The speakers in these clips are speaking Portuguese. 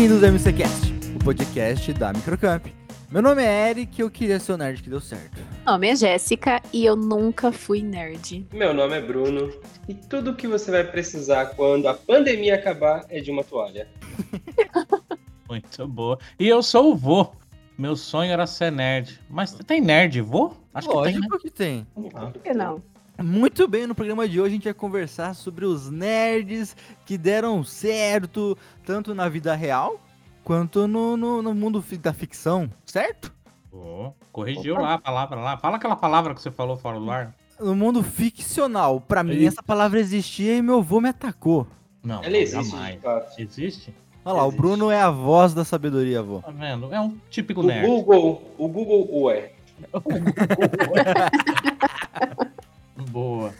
Bem-vindos ao MCCast, o podcast da Microcamp. Meu nome é Eric e eu queria ser o nerd que deu certo. Meu nome é Jéssica e eu nunca fui nerd. Meu nome é Bruno e tudo que você vai precisar quando a pandemia acabar é de uma toalha. Muito boa. E eu sou o vô. Meu sonho era ser nerd. Mas tem nerd, vô? Acho Lógico que tem, né? que tem. Por que não? Muito bem, no programa de hoje a gente vai conversar sobre os nerds que deram certo, tanto na vida real quanto no, no, no mundo da ficção, certo? Oh, corrigiu Opa. lá a palavra lá. Fala aquela palavra que você falou fora do ar. No mundo ficcional. Para mim, essa palavra existia e meu avô me atacou. Não, ela existe. Existe? Olha lá, existe. o Bruno é a voz da sabedoria, avô. Tá vendo? É um típico o nerd. Google, o Google ué. o Google ué. Boa.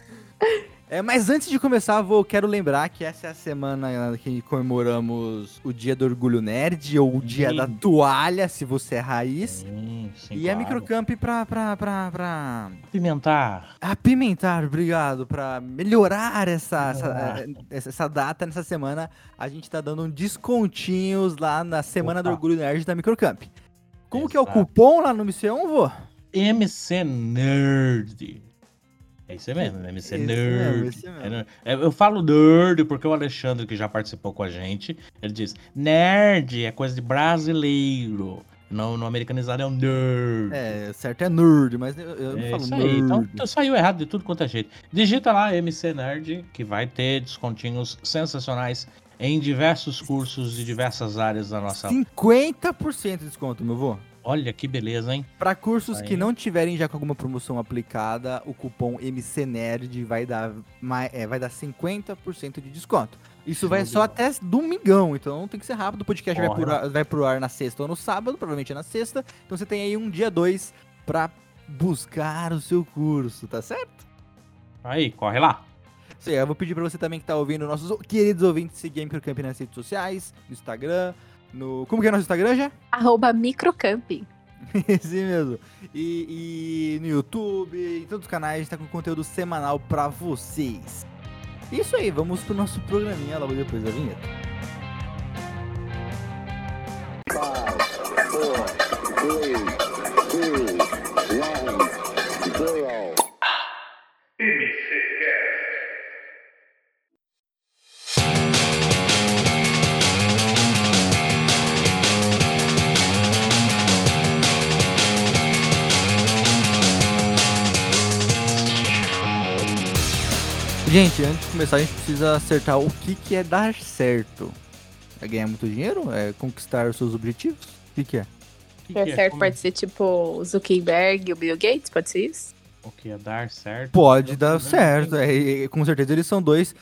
É, mas antes de começar, vou quero lembrar que essa é a semana que comemoramos o Dia do Orgulho Nerd ou o Dia sim. da Toalha, se você é raiz. Sim, sim, e claro. a Microcamp pra, pra, pra, pra. Apimentar. Apimentar, obrigado. Pra melhorar essa, essa, essa, data nessa semana, a gente tá dando um descontinhos lá na Semana Opa. do Orgulho Nerd da Microcamp. Como Exato. que é o cupom lá no MC1, vô? MC Nerd. É isso mesmo, né? MC Nerd. Mesmo, é mesmo. É, eu falo nerd porque o Alexandre, que já participou com a gente, ele diz: nerd é coisa de brasileiro. No, no americanizado é um nerd. É, certo é nerd, mas eu, eu não é falo isso nerd. Aí. Então, então saiu errado de tudo quanto é jeito. Digita lá MC Nerd, que vai ter descontinhos sensacionais em diversos cursos de diversas áreas da nossa. 50% de desconto, meu avô. Olha que beleza, hein? Para cursos Aí. que não tiverem já com alguma promoção aplicada, o cupom MCNerd vai dar, é, vai dar 50% de desconto. Isso vai só até domingão, então tem que ser rápido. O podcast vai pro, ar, vai pro ar na sexta ou no sábado, provavelmente é na sexta. Então você tem aí um dia dois para buscar o seu curso, tá certo? Aí, corre lá. Sim, eu vou pedir para você também que tá ouvindo, nossos queridos ouvintes, seguir a Microcamp nas redes sociais, no Instagram, no... Como que é nosso Instagram já? Arroba Microcamp. Sim mesmo. E, e, no YouTube, em todos os canais, a gente tá com conteúdo semanal para vocês. Isso aí, vamos pro nosso programinha logo depois da vinheta. Five, four, three, two, one, zero. Gente, antes de começar, a gente precisa acertar o que, que é dar certo. É ganhar muito dinheiro? É conquistar os seus objetivos? O que, que é? Que dar que é? certo Como... pode ser tipo o Zuckerberg e o Bill Gates, pode ser isso? O que é dar certo? Pode dar certo. É, com certeza eles são dois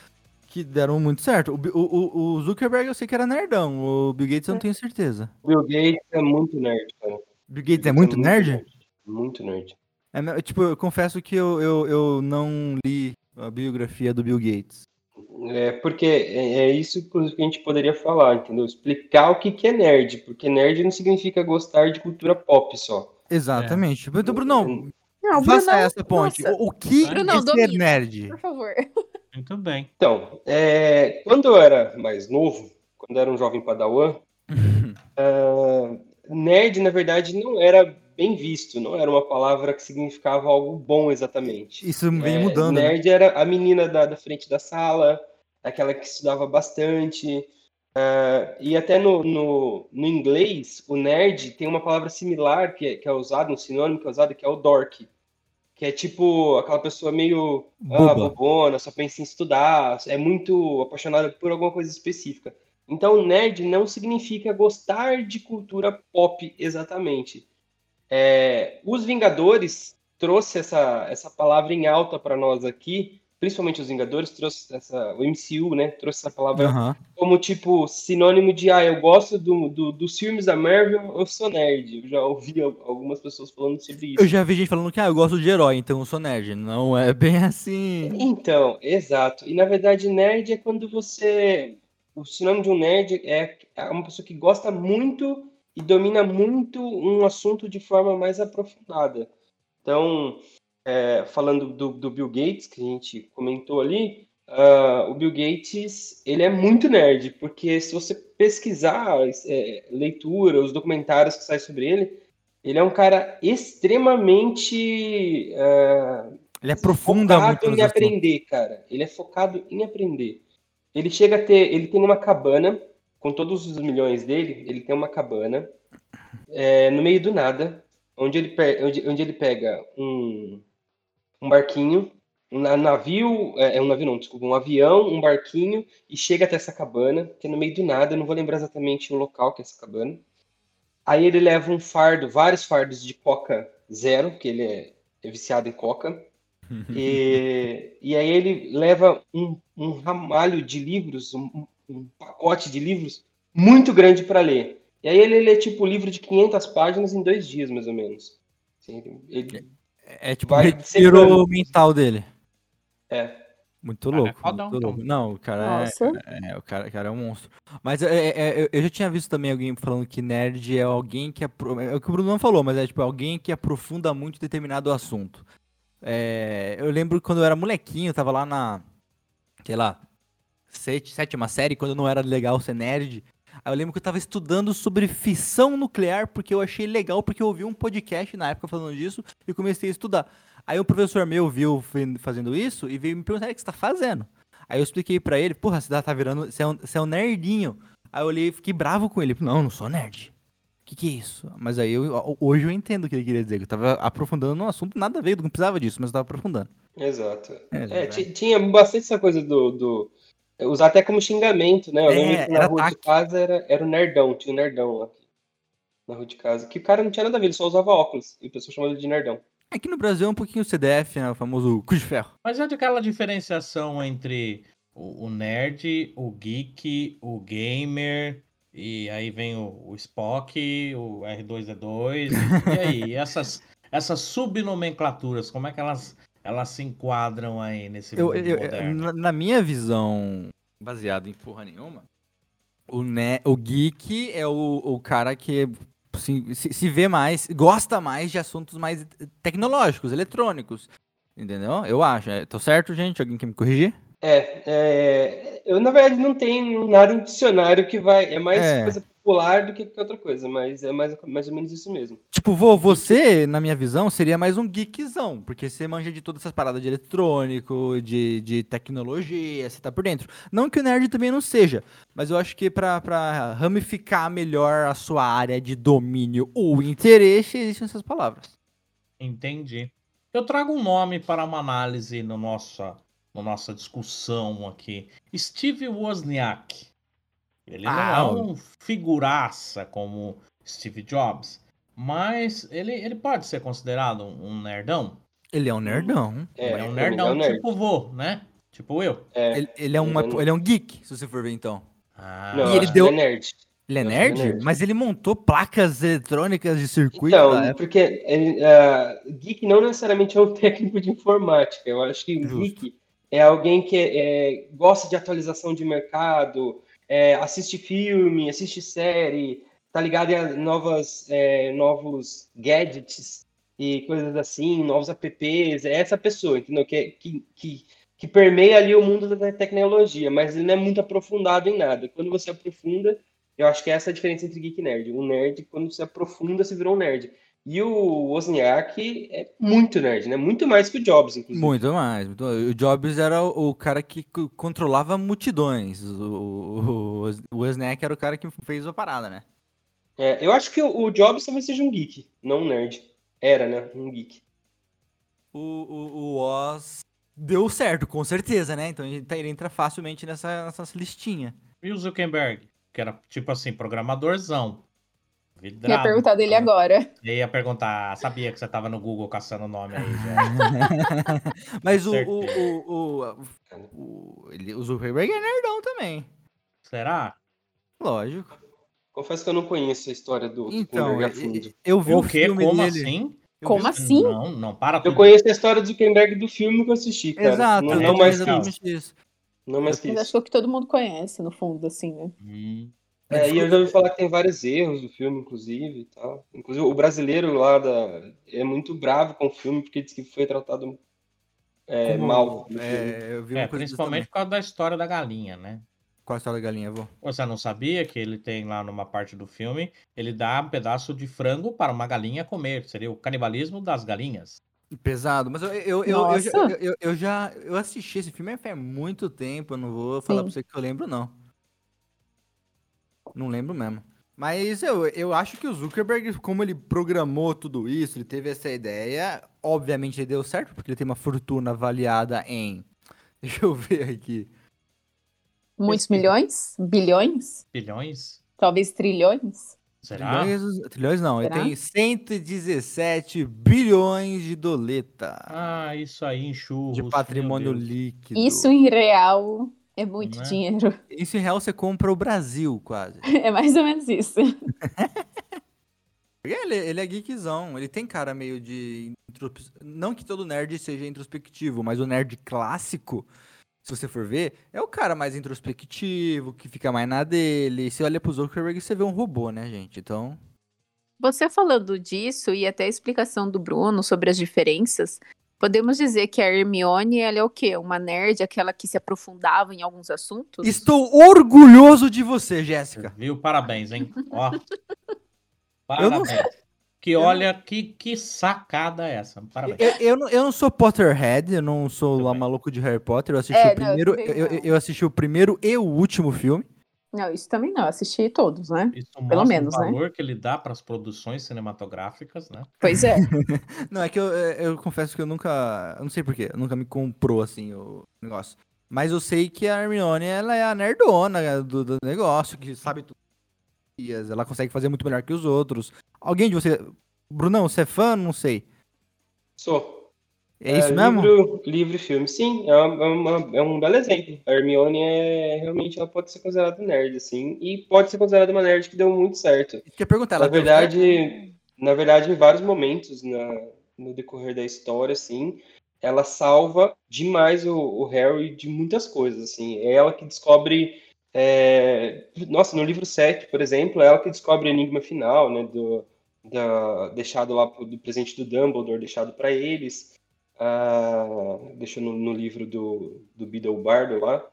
que deram muito certo. O, o, o, Zuckerberg eu sei que era nerdão, o Bill Gates eu não tenho certeza. O Bill Gates é muito nerd, cara. Bill Gates é muito, é muito nerd? nerd? Muito nerd. É, tipo, eu confesso que eu, eu, eu não li a biografia do Bill Gates. É, porque é, é isso que a gente poderia falar, entendeu? Explicar o que, que é nerd, porque nerd não significa gostar de cultura pop só. Exatamente. É. Então, Bruno, não, faça essa ponte. Nossa. O que Bruno, é ser nerd? Por favor. Muito bem. Então, é, quando eu era mais novo, quando eu era um jovem padawan, uh, nerd, na verdade, não era bem visto, não era uma palavra que significava algo bom exatamente. Isso vem é, mudando. Né? Nerd né? era a menina da, da, frente da sala, aquela que estudava bastante. Uh, e até no, no, no, inglês, o nerd tem uma palavra similar que é, que é usada, um sinônimo que é usado, que é o dork. Que é tipo aquela pessoa meio ah, bobona, só pensa em estudar, é muito apaixonada por alguma coisa específica. Então, nerd não significa gostar de cultura pop exatamente é, os Vingadores trouxe essa, essa palavra em alta para nós aqui, principalmente os Vingadores, trouxe essa, o MCU, né, trouxe essa palavra uhum. como, tipo, sinônimo de, ah, eu gosto do, do, dos filmes da Marvel, eu sou nerd. Eu já ouvi algumas pessoas falando sobre isso. Eu já vi gente falando que, ah, eu gosto de herói, então eu sou nerd. Não é bem assim. Então, exato. E, na verdade, nerd é quando você... O sinônimo de um nerd é, é uma pessoa que gosta muito e domina muito um assunto de forma mais aprofundada. Então, é, falando do, do, Bill Gates, que a gente comentou ali, uh, o Bill Gates ele é muito nerd, porque se você pesquisar é, leitura, os documentários que saem sobre ele, ele é um cara extremamente. Uh, ele aprofunda focado muito em aprender, cara. Ele é focado em aprender. Ele chega a ter. Ele tem uma cabana, com todos os milhões dele, ele tem uma cabana é, no meio do nada, onde ele, onde, onde ele pega um, um barquinho, um navio, é, é, um navio não, desculpa, um avião, um barquinho, e chega até essa cabana, que é no meio do nada, eu não vou lembrar exatamente o local que é essa cabana. Aí ele leva um fardo, vários fardos de coca zero, que ele é, é viciado em coca. e, e aí ele leva um, um ramalho de livros, um, um pacote de livros muito grande para ler. E aí ele lê tipo livro de 500 páginas em dois dias, mais ou menos. Assim, ele é, é tipo o retiro mental dele. É. Muito louco. É muito louco. Não, o cara é, é, o cara, o cara é um monstro. Mas é, é, é, eu já tinha visto também alguém falando que nerd é alguém que é, é o que o Bruno não falou, mas é tipo alguém que aprofunda muito determinado assunto. É, eu lembro quando eu era molequinho, eu tava lá na, sei lá, sétima série, quando não era legal ser nerd. Aí eu lembro que eu tava estudando sobre fissão nuclear, porque eu achei legal, porque eu ouvi um podcast na época falando disso e comecei a estudar. Aí um professor meu viu fazendo isso e veio me perguntar o que você tá fazendo. Aí eu expliquei para ele, porra, você tá virando. Você é, um, você é um nerdinho. Aí eu olhei e fiquei bravo com ele. Não, não sou nerd. O que, que é isso? Mas aí eu, hoje eu entendo o que ele queria dizer. Eu tava aprofundando no assunto, nada a ver, não precisava disso, mas eu tava aprofundando. Exato. É, é tinha bastante essa coisa do, do usar até como xingamento, né? Eu lembro é, que na rua ataque. de casa era, era o nerdão, tinha o nerdão aqui na rua de casa. Que o cara não tinha nada a ver, ele só usava óculos. E o pessoal chamava ele de nerdão. Aqui no Brasil é um pouquinho CDF, né? O famoso cu de ferro. Mas é aquela diferenciação entre o, o, nerd, o geek, o gamer, e aí vem o, o Spock, o R2D2, e, e aí? essas, essas subnomenclaturas, como é que elas elas se enquadram aí nesse eu, mundo eu, moderno? Na minha visão, baseada em porra nenhuma, o, ne o geek é o, o cara que assim, se, se vê mais, gosta mais de assuntos mais tecnológicos, eletrônicos. Entendeu? Eu acho. É, tô certo, gente? Alguém quer me corrigir? É, é, eu na verdade não tenho nada em dicionário que vai. É mais é. coisa popular do que outra coisa, mas é mais, mais ou menos isso mesmo. Tipo, vô, você, na minha visão, seria mais um geekzão, porque você manja de todas essas paradas de eletrônico, de, de tecnologia, você tá por dentro. Não que o nerd também não seja, mas eu acho que pra, pra ramificar melhor a sua área de domínio ou interesse, existem essas palavras. Entendi. Eu trago um nome para uma análise no nossa, na nossa discussão aqui. Steve Wozniak. Ele ah, não é um figuraça como Steve Jobs, mas ele, ele pode ser considerado um, nerdão. Ele é um nerdão. É, é um nerdão é um nerd. tipo vô, né? Tipo eu. É, ele, ele, é uma, ele é um geek, se você for ver então. Ah, não, e ele deu... ele é nerd. Ele é nerd? nerd? Mas ele montou placas eletrônicas de circuito. Então, porque ele, uh, geek não necessariamente é um técnico de informática. Eu acho que Justo. geek é alguém que é, gosta de atualização de mercado, é, assiste filme, assiste série, tá ligado em novas, é, novos gadgets e coisas assim, novos apps, é essa pessoa, entendeu? Que, que, que, que permeia ali o mundo da tecnologia, mas ele não é muito aprofundado em nada. Quando você aprofunda, eu acho que essa é a diferença entre geek e nerd. O nerd, quando você aprofunda, você virou um nerd. E o Wozniak é muito nerd, né? Muito mais que o Jobs, inclusive. Muito mais. O Jobs era o cara que controlava multidões. O, o, Wozniak era o cara que fez a parada, né? É, eu acho que o Jobs talvez seja um geek, não um nerd. Era, né? Um geek. O, o, o Oz deu certo, com certeza, né? Então ele tá, entra facilmente nessa, nessa listinha. E o Zuckerberg? Que era tipo assim, programadorzão. Vidrado. Ia perguntar dele agora. Eu ia perguntar, sabia que você tava no Google caçando o nome aí já. Mas o, o, o, o, ele, o Zuckerberg é nerdão também. Será? Lógico. Confesso que eu não conheço a história do então, Zuckerberg Eu vi o, o filme Como dele. assim? Eu Como vi... assim? Não, não, para Eu conheço a história do Zuckerberg do filme que eu assisti, cara. Exato, não, não mais que isso. Não mais que isso. Acho que todo mundo conhece, no fundo, assim, né? Hum. É, e eu já ouvi falar que tem vários erros do filme, inclusive, e tal. Inclusive, o brasileiro lá da... é muito bravo com o filme, porque diz que foi tratado é, Como- mal. filme. É, eu vi É, principalmente também. por causa da história da galinha, né? Qual a história da galinha, vô? Você não sabia que ele tem lá numa parte do filme, ele dá um pedaço de frango para uma galinha comer. Seria o canibalismo das galinhas. Pesado, mas eu, eu, eu, eu, já- eu, eu- eu já eu assisti esse filme faz muito tempo, eu não vou falar Sim. pra você que eu lembro, não. Não lembro mesmo. Mas eu, eu acho que o Zuckerberg, como ele programou tudo isso, ele teve essa ideia, obviamente ele deu certo, porque ele tem uma fortuna avaliada em. Deixa eu ver aqui. Muitos milhões? Bilhões? Bilhões? Talvez trilhões? Será? Trilhões, trilhões não, Será? ele tem 117 bilhões de doleta Ah, isso aí, enxurros. de patrimônio líquido. Isso em real é muito é? dinheiro. Isso em real você compra o Brasil, quase. É mais ou menos isso. Ele, ele é geekzão, ele tem cara meio de. Não que todo nerd seja introspectivo, mas o nerd clássico, se você for ver, é o cara mais introspectivo, que fica mais na dele. Você olha pro Zuckerberg você vê um robô, né, gente? Então. Você falando disso e até a explicação do Bruno sobre as diferenças, podemos dizer que a Hermione, ela é o quê? Uma nerd, aquela que se aprofundava em alguns assuntos? Estou orgulhoso de você, Jéssica. Viu? Parabéns, hein? Ó. Eu não- Parabéns. Que olha, que, que sacada é essa? Parabéns. Eu, eu, não, eu não sou Potterhead, eu não sou lá maluco de Harry Potter. Eu assisti É, o não, eu primeiro. eu, eu assisti o primeiro e o último filme. Não, isso também não, eu assisti todos, né? Isso Pelo menos, o né? valor que ele dá para as produções cinematográficas, né? Pois é. Não, é que eu, eu confesso que eu nunca. Eu não sei porquê, nunca me comprou assim o negócio. Mas eu sei que a Hermione, ela é a nerdona do, do negócio, que sabe tudo. Ela consegue fazer muito melhor que os outros. Alguém de você. Brunão, você é fã? Não sei. Sou. É, isso mesmo? Livro, livro e filme, sim, é, uma- é uma- é um belo exemplo. A Hermione é realmente ela pode ser considerada nerd, assim, e pode ser considerada uma nerd que deu muito certo. Quer perguntar, ela Na verdade, na verdade, em vários momentos na- no decorrer da história, assim, ela salva demais o, o Harry de muitas coisas, assim. É ela que descobre, é, nossa, no livro 7, por exemplo, é ela que descobre o enigma final, né, do, da, deixado lá do presente do Dumbledore, deixado para eles, ah, deixou no, no livro do, do Beedle Bardo lá.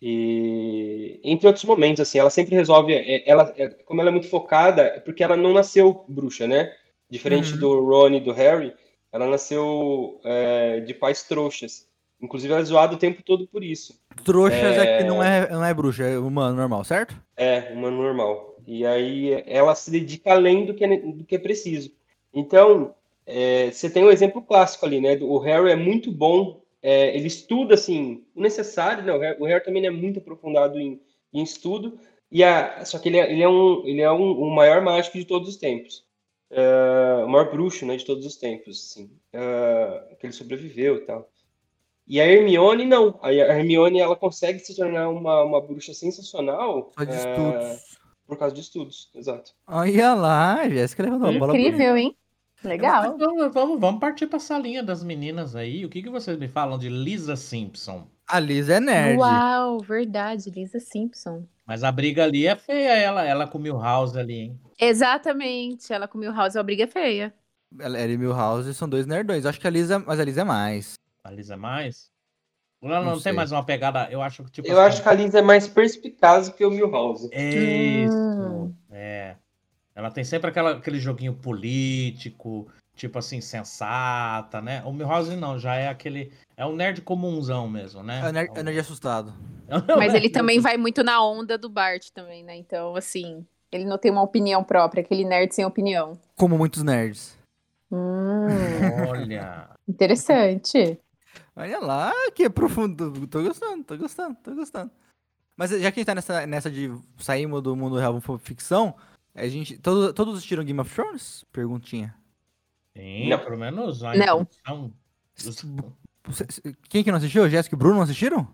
E entre outros momentos, assim, ela sempre resolve. é, Ela, é, como ela é muito focada, é porque ela não nasceu bruxa, né? Diferente Uhum. do Ron e do Harry, ela nasceu é, de pais trouxas. Inclusive, ela é zoada o tempo todo por isso. Trouxas é... que É. não é, não é bruxa, é humano, normal, certo? É, uma normal. E aí ela se dedica além do que é, do que é preciso. Então, é, você tem um exemplo clássico ali, né? O Harry é muito bom, é, ele estuda, assim, o necessário, né? O Harry, o Harry também é muito aprofundado em, em estudo, e a, só que ele é, ele é, um, ele é um, o maior mágico de todos os tempos. É, o maior bruxo, né, de todos os tempos, assim. É, que ele sobreviveu e tal. E a Hermione, não. A Hermione, ela consegue se tornar uma, uma bruxa sensacional. Só de é, estudos. por causa de estudos, exato. Olha lá, Jéssica levantou a bola. Incrível, hein? Legal. Mas Vamos, vamos, vamos partir para essa linha das meninas aí. O que, que vocês me falam de Lisa Simpson? A Liz é nerd. Uau, verdade, Lisa Simpson. Mas a briga ali é feia, ela, ela com o Milhouse ali, hein? Exatamente, ela com o Milhouse, a briga é feia. Ela ela e Milhouse são dois nerdões. Acho que a Liz é, mas a Liz é mais. A Lisa é mais? Ela não, Não tem sei. mais uma pegada, eu acho que tipo Eu assim, acho que a Liz é mais perspicaz que o Milhouse. Isso, Hum. é. Ela tem sempre aquela, aquele joguinho político, tipo assim, sensata, né? O Milhouse não, já é aquele. É um nerd comunzão mesmo, né? É o nerd, é nerd assustado. Mas ele também vai muito na onda do Bart também, né? Então, assim, ele não tem uma opinião própria, aquele nerd sem opinião. Como muitos nerds. Hum, Olha. interessante. Olha lá, que profundo. Tô gostando, tô gostando, tô gostando. Mas já que a gente tá nessa, nessa de saímos do mundo real pra ficção, a gente. Todos, todos assistiram Game of Thrones? Perguntinha. Sim, Não. pelo menos a Não. dos- Quem que não assistiu? Jéssica e Bruno não assistiram?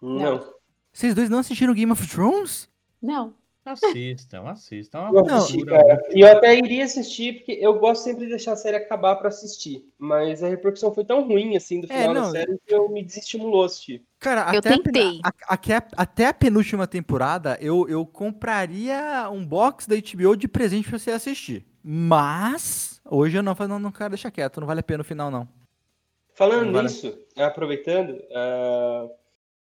Não. Vocês dois não assistiram Game of Thrones? Não. Assistam, assistam. É Não. assisti, cultura cara. E eu até iria assistir, porque eu gosto sempre de deixar a série acabar pra assistir. Mas a repercussão foi tão ruim, assim, do É, final não. da série, que eu me desestimulou a assistir. Cara, Eu até, a tentei. a- até a- até a penúltima temporada, eu, eu compraria um box da HBO de presente pra você assistir. Mas, hoje eu não, não, não quero deixar quieto, não vale a pena o final, não. Falando nisso, aproveitando, uh,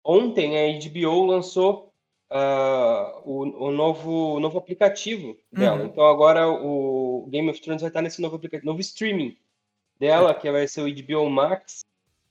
ontem a HBO lançou uh, o, o, novo, o novo aplicativo dela. Uhum. Então agora o Game of Thrones vai estar nesse novo aplicativo, novo streaming dela, que vai ser o HBO Max.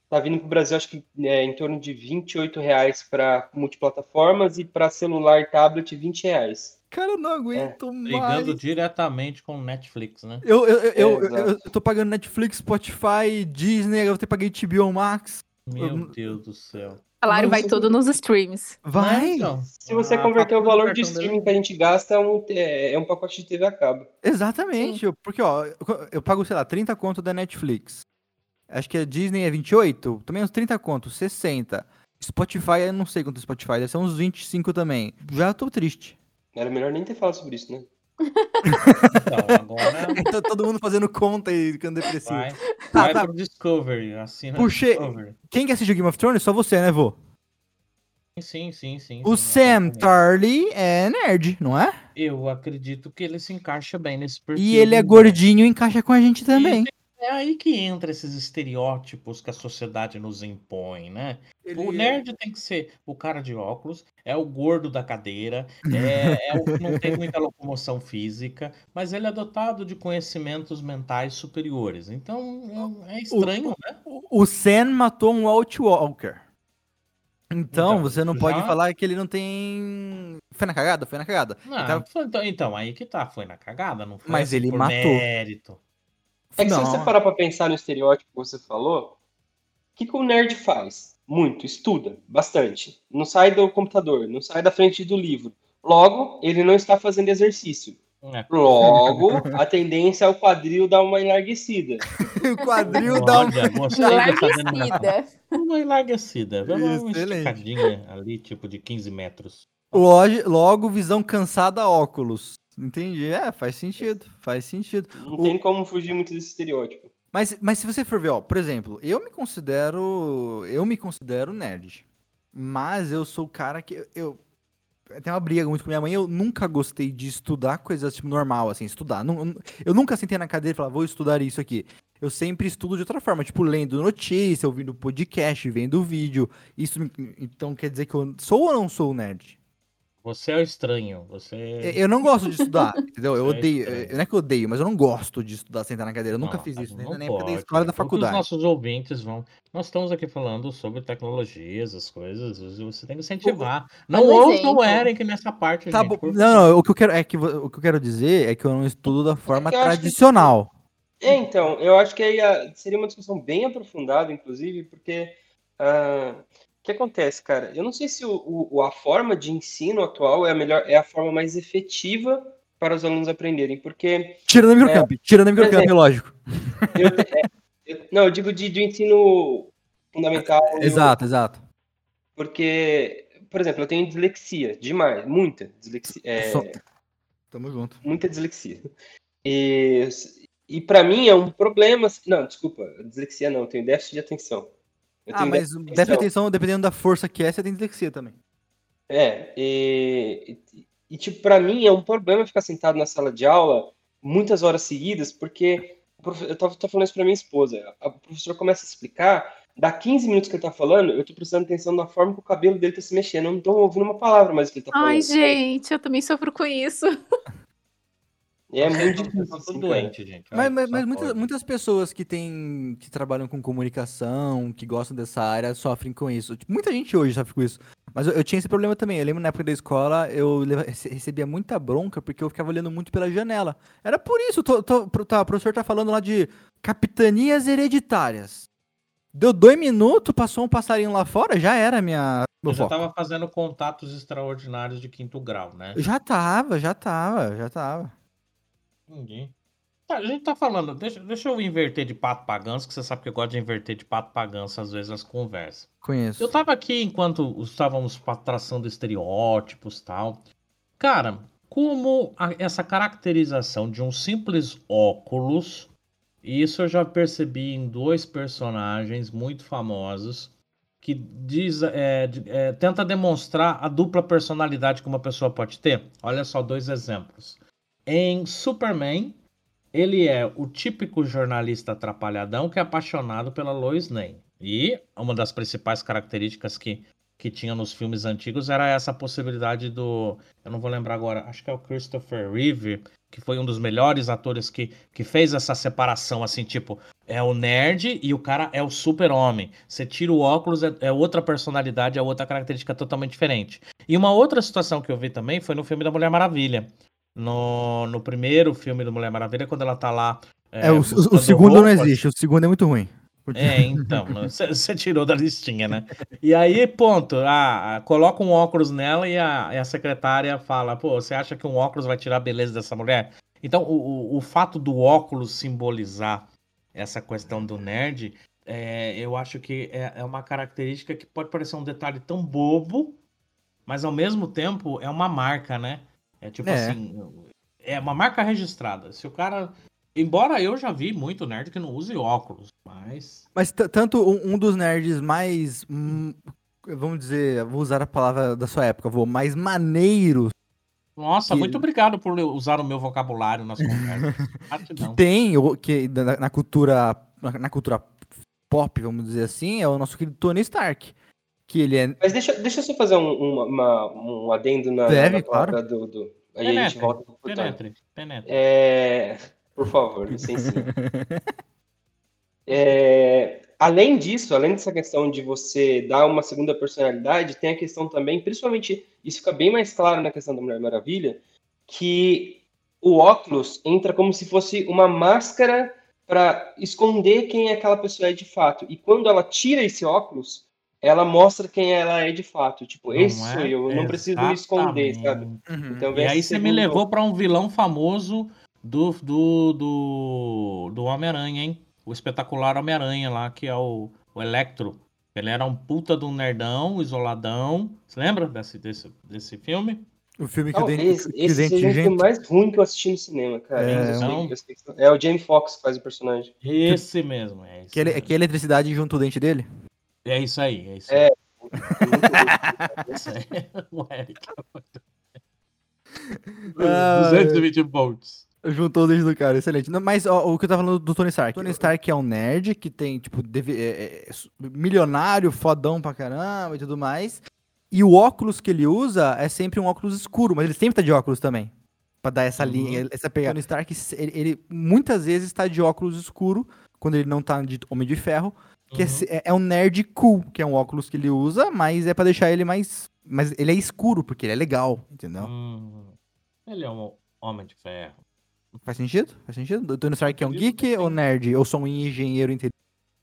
Tá vindo para o Brasil, acho que é, em torno de 28 reais para multiplataformas e para celular e tablet 20 reais. Cara, eu não aguento é. mais. Brigando diretamente com Netflix, né? Eu, eu, eu, é, eu, eu, tô pagando Netflix, Spotify, Disney, eu ter paguei HBO Max. Meu Deus do céu salário vai todo nos streams. Vai! Então, se você ah, converter o valor de streaming que a gente gasta, é um, é, é um pacote de TV a cabo. Exatamente. Sim. Porque, ó, eu pago, sei lá, 30 conto da Netflix. Acho que a Disney é 28, também uns 30 conto, 60. Spotify, eu não sei quanto é Spotify, deve ser uns 25 também. Já tô triste. Era melhor nem ter falado sobre isso, né? Então, agora. Então, todo mundo fazendo conta e ficando depressivo. Vai, tá, vai tá. pro Discovery, assina Puxei. Discovery. Quem quer assistir Game of Thrones? Só você, né, vô? Sim, sim, sim. O sim, Sam Tarly é nerd, não é? Eu acredito que ele se encaixa bem nesse perfil. E ele é gordinho e encaixa com a gente também. E é aí que entra esses estereótipos que a sociedade nos impõe, né? Ele... O nerd tem que ser o cara de óculos, é o gordo da cadeira, é, é o que não tem muita locomoção física, mas ele é dotado de conhecimentos mentais superiores. Então é, é estranho, o, né? O, o Sam matou um Outwalker. Então, então, você não pode falar que ele não tem. Foi na cagada? Foi na cagada. Não, tava... então, então, aí que tá, foi na cagada, não foi Mas assim ele matou. Mérito. É que não. se você parar pra pensar no estereótipo que você falou, o que, que o nerd faz? Muito, estuda bastante. Não sai do computador, não sai da frente do livro. Logo, ele não está fazendo exercício. É. Logo, a tendência é o quadril dar uma enlarguecida. o quadril dá uma enlarguecida. Uma enlarguecida. Uma esticadinha ali, tipo de 15 metros. Logo, logo visão cansada, óculos. Entendi. É, faz sentido. Faz sentido. Não o... tem como fugir muito desse estereótipo. Mas, mas se você for ver, ó, por exemplo, eu me considero. Eu me considero nerd. Mas eu sou o cara que. Eu, tenho uma briga muito com minha mãe. Eu nunca gostei de estudar coisas tipo normal, assim, estudar. Eu nunca sentei na cadeira e falava, vou estudar isso aqui. Eu sempre estudo de outra forma, tipo, lendo notícia, ouvindo podcast, vendo vídeo. Isso então quer dizer que eu sou ou não sou nerd? Você é o estranho. Você. Eu não gosto de estudar, entendeu? Eu é odeio. É, não é que eu odeio, mas eu não gosto de estudar sentar na cadeira. Eu nunca não, fiz isso, nem na época da escola da faculdade. Os nossos ouvintes vão. Nós estamos aqui falando sobre tecnologias, as coisas. Você tem que incentivar. Não ouçam o Eric nessa parte. Tá gente, bom. Não, não, o que eu quero é que o que eu quero dizer é que eu não estudo da forma é tradicional. Que... É, então, eu acho que aí seria uma discussão bem aprofundada, inclusive, porque. Uh que acontece, cara? Eu não sei se o, o, a forma de ensino atual é a melhor, é a forma mais efetiva para os alunos aprenderem, porque... Tirando a microcamp, é, tirando a microcamp, exemplo, lógico. Eu, é, eu, não, eu digo de, de ensino fundamental. Exato, eu, exato. Porque, por exemplo, eu tenho dislexia, demais, muita dislexia. É, Tamo junto. Muita dislexia. E, e para mim é um problema... Não, desculpa, dislexia não, eu tenho déficit de atenção. Ah, mas déficit de atenção, dependendo da força que é, você tem dislexia também. É, e, e, e tipo, pra mim é um problema ficar sentado na sala de aula muitas horas seguidas, porque eu tava, tô falando isso pra minha esposa, a professora começa a explicar, dá 15 minutos que ele tá falando, eu tô prestando atenção na forma que o cabelo dele tá se mexendo, eu não tô ouvindo uma palavra mais que ele tá falando. Ai, gente, eu também sofro com isso. É muito difícil. Assim, doente, gente. Mas, mas, mas muitas, muitas pessoas que têm. que trabalham com comunicação, que gostam dessa área, sofrem com isso. Tipo, muita gente hoje sofre com isso. Mas eu, eu, tinha esse problema também. Eu lembro na época da escola, eu recebia muita bronca porque eu ficava olhando muito pela janela. Era por isso. Tô, tô, tá, o professor tá falando lá de capitanias hereditárias. Deu dois minutos, passou um passarinho lá fora, já era minha. Eu já tava fazendo contatos extraordinários de quinto grau, né? Já tava, já tava, já tava. Entendi. Tá, a gente tá falando, deixa, deixa eu inverter de pato pra ganso, que você sabe que eu gosto de inverter de pato pra ganso às vezes nas conversas. Conheço. Eu tava aqui enquanto estávamos traçando estereótipos e tal. Cara, como a, essa caracterização de um simples óculos, isso eu já percebi em dois personagens muito famosos, que diz, é, é, tenta demonstrar a dupla personalidade que uma pessoa pode ter. Olha só dois exemplos. Em Superman, ele é o típico jornalista atrapalhadão que é apaixonado pela Lois Lane. E uma das principais características que, que tinha nos filmes antigos era essa possibilidade do. Eu não vou lembrar agora, acho que é o Christopher Reeve, que foi um dos melhores atores que, que fez essa separação, assim, tipo, é o nerd e o cara é o super-homem. Você tira o óculos, é, é, outra personalidade, é outra característica totalmente diferente. E uma outra situação que eu vi também foi no filme da Mulher Maravilha no, no primeiro filme do Mulher Maravilha, quando ela tá lá. É, é o, o, segundo roupas. não existe, o segundo é muito ruim. É, então, você tirou da listinha, né? E aí, ponto, ah, coloca um óculos nela e a, e a secretária fala, pô, você acha que um óculos vai tirar a beleza dessa mulher? Então, o, o, o fato do óculos simbolizar essa questão do nerd, é, eu acho que é, é uma característica que pode parecer um detalhe tão bobo, mas ao mesmo tempo é uma marca, né? É tipo é. assim, é uma marca registrada. Se o cara. Embora eu já vi muito nerd que não use óculos, mas. Mas tanto um, um, dos nerds mais. Hum, vamos dizer, vou usar a palavra da sua época, vou, mais maneiros. Nossa, que... muito obrigado por usar o meu vocabulário nas conversas. que tem, que na, na cultura. Na, na cultura pop, vamos dizer assim, é o nosso querido Tony Stark que ele é. Mas deixa, deixa eu só fazer um, uma, um adendo na, Deve, na claro. do, do. Aí penetre, a gente volta pro penetre, penetre. É... Por favor, licencinha. é... Além disso, além dessa questão de você dar uma segunda personalidade, tem a questão também, principalmente, isso fica bem mais claro na questão da Mulher Maravilha, que o óculos entra como se fosse uma máscara para esconder quem aquela pessoa é de fato. E quando ela tira esse óculos, ela mostra quem ela é de fato. Tipo, não esse sou é? eu, eu não preciso esconder, sabe? Uhum. Então, e aí você me levou para um vilão famoso do, do, do, do Homem-Aranha, hein? O espetacular Homem-Aranha lá, que é o, o Electro. Ele era um puta de um nerdão, isoladão. Você lembra desse, desse, desse filme? O filme que Talvez, dente, esse seja o filme mais ruim que eu assisti no cinema, cara. É, não... é o Jamie Foxx que faz o personagem. Esse mesmo, é esse. Que, ele, que a eletricidade junto o dente dele? É isso aí, é isso aí. É. isso aí. O Eric. 220 volts. Juntou desde do cara, excelente. Mas ó, o que eu tava falando do Tony Stark. Tony Stark é um nerd que tem, tipo, deve, é, é, milionário, fodão pra caramba e tudo mais. E o óculos que ele usa é sempre um óculos escuro, mas ele sempre tá de óculos também. Pra dar essa uhum. linha, essa pegada. Tony Stark, ele, ele, muitas vezes tá de óculos escuro, quando ele não tá de Homem de Ferro. Que é uhum. é, é, um nerd cool, que é um óculos que ele usa, mas é para deixar ele mais. Mas ele é escuro, porque ele é legal, entendeu? Hum, ele é um homem de ferro. Faz sentido? Faz sentido? O Tony Stark é um geek ou nerd? Ou sou um engenheiro inteligente?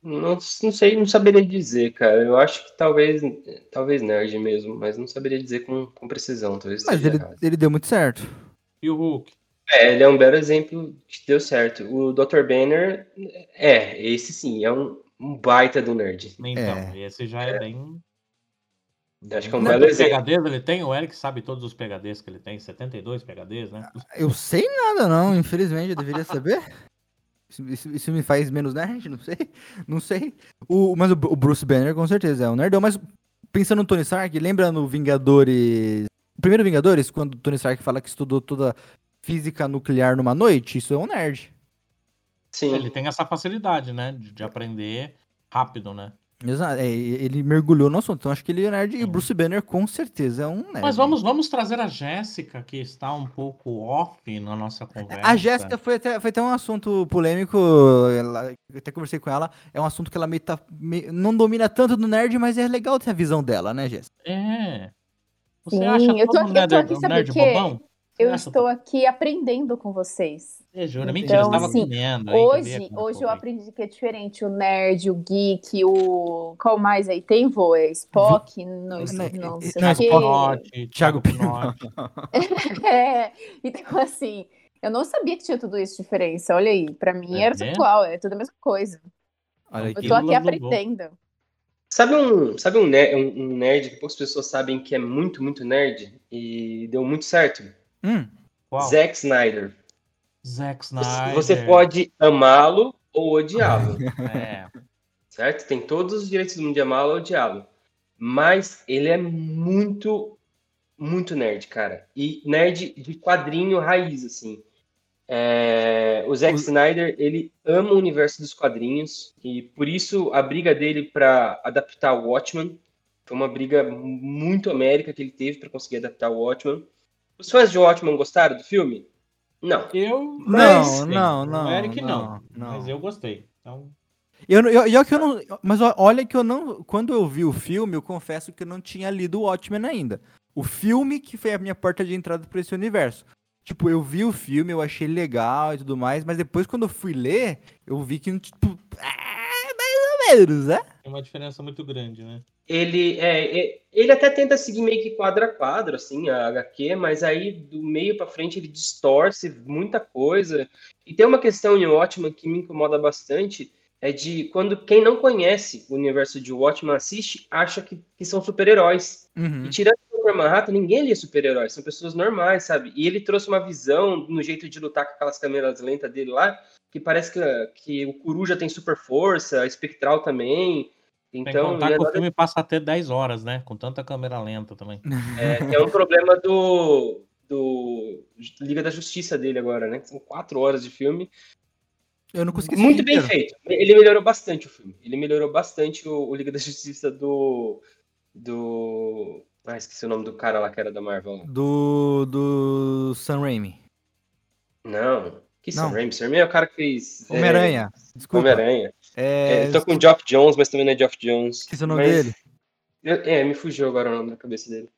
Não, não sei, não saberia dizer, cara. Eu acho que talvez, talvez nerd mesmo, mas não saberia dizer com, com precisão. Talvez mas ele, ele deu muito certo. E o Hulk? É, ele é um belo exemplo que deu certo. O Dr. Banner, é, esse sim, é um, um baita do nerd. Então, é. esse já é, é. bem. Acho que é um belo exemplo. PHDs ele tem? O Eric sabe todos os PHDs que ele tem, 72 PHDs, né? Eu sei nada, não, infelizmente, eu deveria saber. Isso, isso, me faz menos nerd? Não sei. Não sei. O, mas o, o, Bruce Banner, com certeza, é um nerdão. Mas pensando no Tony Stark, lembra no Vingadores. Primeiro Vingadores, quando o Tony Stark fala que estudou toda física nuclear numa noite? Isso é um nerd. Sim. Ele tem essa facilidade, né? De, de aprender rápido, né? Exato, é, ele mergulhou no assunto. Então acho que ele é nerd e Bruce Banner com certeza é um nerd. Mas vamos, vamos trazer a Jéssica, que está um pouco off na nossa conversa. A Jéssica foi até, foi até um assunto polêmico. Ela, eu até conversei com ela. É um assunto que ela meio tá, meio, não domina tanto do nerd, mas é legal ter a visão dela, né, Jéssica? É. Você Sim, acha eu tô, nerd, eu tô aqui, nerd bobão? Eu estou aqui aprendendo com vocês. É, jura, mentira, então, estava assim, comendo. Hoje, hoje eu aprendi que é diferente o nerd, o geek, o. Qual mais aí tem, vô? É Spock? Não, não, não sei não, Spock, Thiago Pinotti. é, então assim, eu não sabia que tinha tudo isso de diferença. Olha aí, para mim é era tudo igual, é tudo a mesma coisa. Olha eu tô aqui aprendendo. Sabe um, sabe um nerd, um nerd que poucas pessoas sabem que é muito, muito nerd e deu muito certo? Hum, Zack Snyder. Zack Snyder. Você pode amá-lo ou odiá-lo. é. Certo? Tem todos os direitos do mundo de amá-lo ou odiá-lo. Mas ele é muito, muito nerd, cara. E nerd de quadrinho raiz, assim. É, o Zack o... Snyder, ele ama o universo dos quadrinhos e por isso a briga dele para adaptar o Watchmen foi uma briga muito américa que ele teve para conseguir adaptar o Watchmen. Os fãs de Watchmen gostaram do filme? Não. Eu não, não, não. O Eric não, não, Mas eu gostei. Então eu, eu, eu, que eu não, mas olha que eu não, quando eu vi o filme, eu confesso que eu não tinha lido o Watchmen ainda. O filme que foi a minha porta de entrada para esse universo. Tipo, eu vi o filme, eu achei legal e tudo mais, mas depois quando eu fui ler, eu vi que, tipo, é mais ou menos, né? Tem uma diferença muito grande, né? Ele, é, é, ele até tenta seguir meio que quadro a quadro, assim, a HQ, mas aí do meio para frente ele distorce muita coisa. E tem uma questão em Watchmen que me incomoda bastante, é de quando quem não conhece o universo de Watchmen assiste, acha que, que são super-heróis. Uhum. E tirando o Manhattan, ninguém ali é super-herói, são pessoas normais, sabe? E ele trouxe uma visão no jeito de lutar com aquelas câmeras lentas dele lá, que parece que, que o Coruja tem super força, a Espectral também. Então, Tem contar que o filme passa até 10 horas, né? Com tanta câmera lenta também. É, é um problema do, do Liga da Justiça dele agora, né? São 4 horas de filme eu não consegui Muito bem feito. Ele melhorou bastante o filme. Ele melhorou bastante o, o Liga da Justiça do. Do. Ah, esqueci o nome do cara lá que era da Marvel. Do. Do Sam Raimi. Não. Que Sam Raimi? Sam Raimi é o cara que fez. É, Homem-Aranha. É... Desculpa. Homem-Aranha. É... eu tô com o Geoff Jones, mas também não é Geoff Jones. Esqueci o nome mas... dele. É, me fugiu agora o nome da cabeça dele.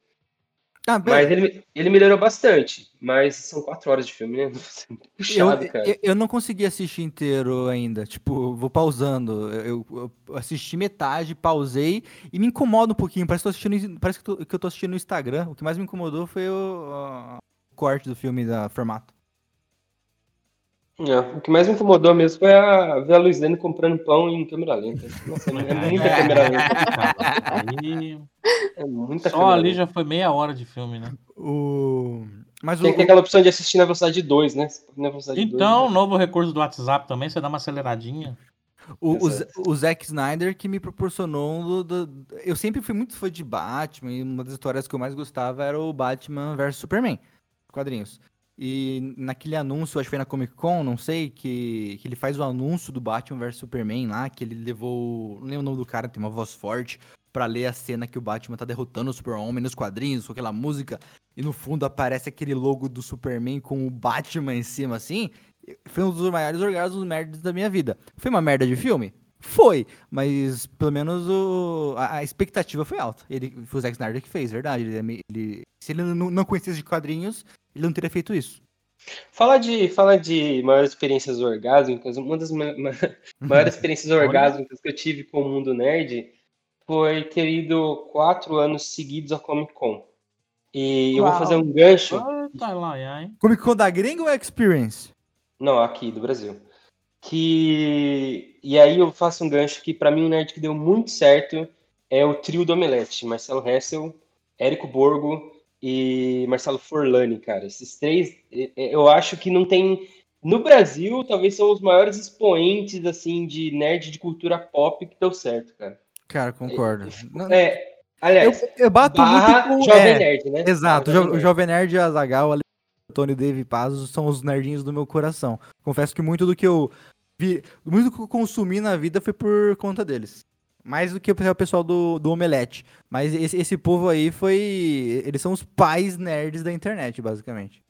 Ah, mas ele, ele melhorou bastante. Mas são quatro horas de filme, né? Puxado, eu, cara. Eu, eu, não consegui assistir inteiro ainda. Tipo, vou pausando. Eu, eu, assisti metade, pausei e me incomoda um pouquinho. Parece que, tô assistindo, parece que, tô, que eu tô assistindo no Instagram. O que mais me incomodou foi o, o corte do filme da formato. É, o que mais me incomodou mesmo foi a ver a Luiz Lane comprando pão em câmera lenta. Nossa, é muita câmera lenta. É muita Só ali lenta. já foi meia hora de filme, né? O... Mas Tem o... que ter aquela opção de assistir na velocidade 2, né? Velocidade então, 2, né? novo recurso do WhatsApp também, você dá uma aceleradinha. O, o, o, Zack Snyder que me proporcionou. Do, do, eu sempre fui muito fã de Batman, e uma das histórias que eu mais gostava era o Batman vs Superman, quadrinhos. E naquele anúncio, acho que foi na Comic Con, não sei, que, que ele faz o anúncio do Batman vs Superman lá, que ele levou. Não lembro o nome do cara, tem uma voz forte, para ler a cena que o Batman tá derrotando o Super-Homem nos quadrinhos, com aquela música, e no fundo aparece aquele logo do Superman com o Batman em cima, assim. Foi um dos maiores orgasmos merdas da minha vida. Foi uma merda de filme? Foi, mas pelo menos o, a, a, expectativa foi alta. Ele foi o Zack Snyder que fez, verdade. Ele, ele, se ele não, não conhecesse de quadrinhos, ele não teria feito isso. Fala de, fala de maiores experiências orgásmicas. Uma das ma maiores experiências orgásmicas que eu tive com o mundo nerd foi ter ido quatro anos seguidos à Comic Con. E Uau. eu vou fazer um gancho. Tá lá, hein? Comic Con da gringa ou Experience? Não, aqui do Brasil. Que e aí eu faço um gancho que para mim o nerd que deu muito certo é o trio do Omelete, Marcelo Hessel, Érico Borgo e Marcelo Forlani, cara. Esses três, eu acho que não tem. No Brasil, talvez são os maiores expoentes, assim, de nerd de cultura pop que deu certo, cara. Cara, concordo. É, é aliás, eu, eu bato muito com... Jovem é, Nerd, né? Exato, o Jovem, Jovem Nerd Azagal, o Antônio Dave Pazos são os nerdinhos do meu coração. Confesso que muito do que eu vi, muito do que eu consumi na vida foi por conta deles. Mais do que o pessoal do, do Omelete. Mas esse, esse povo aí foi. Eles são os pais nerds da internet, basicamente.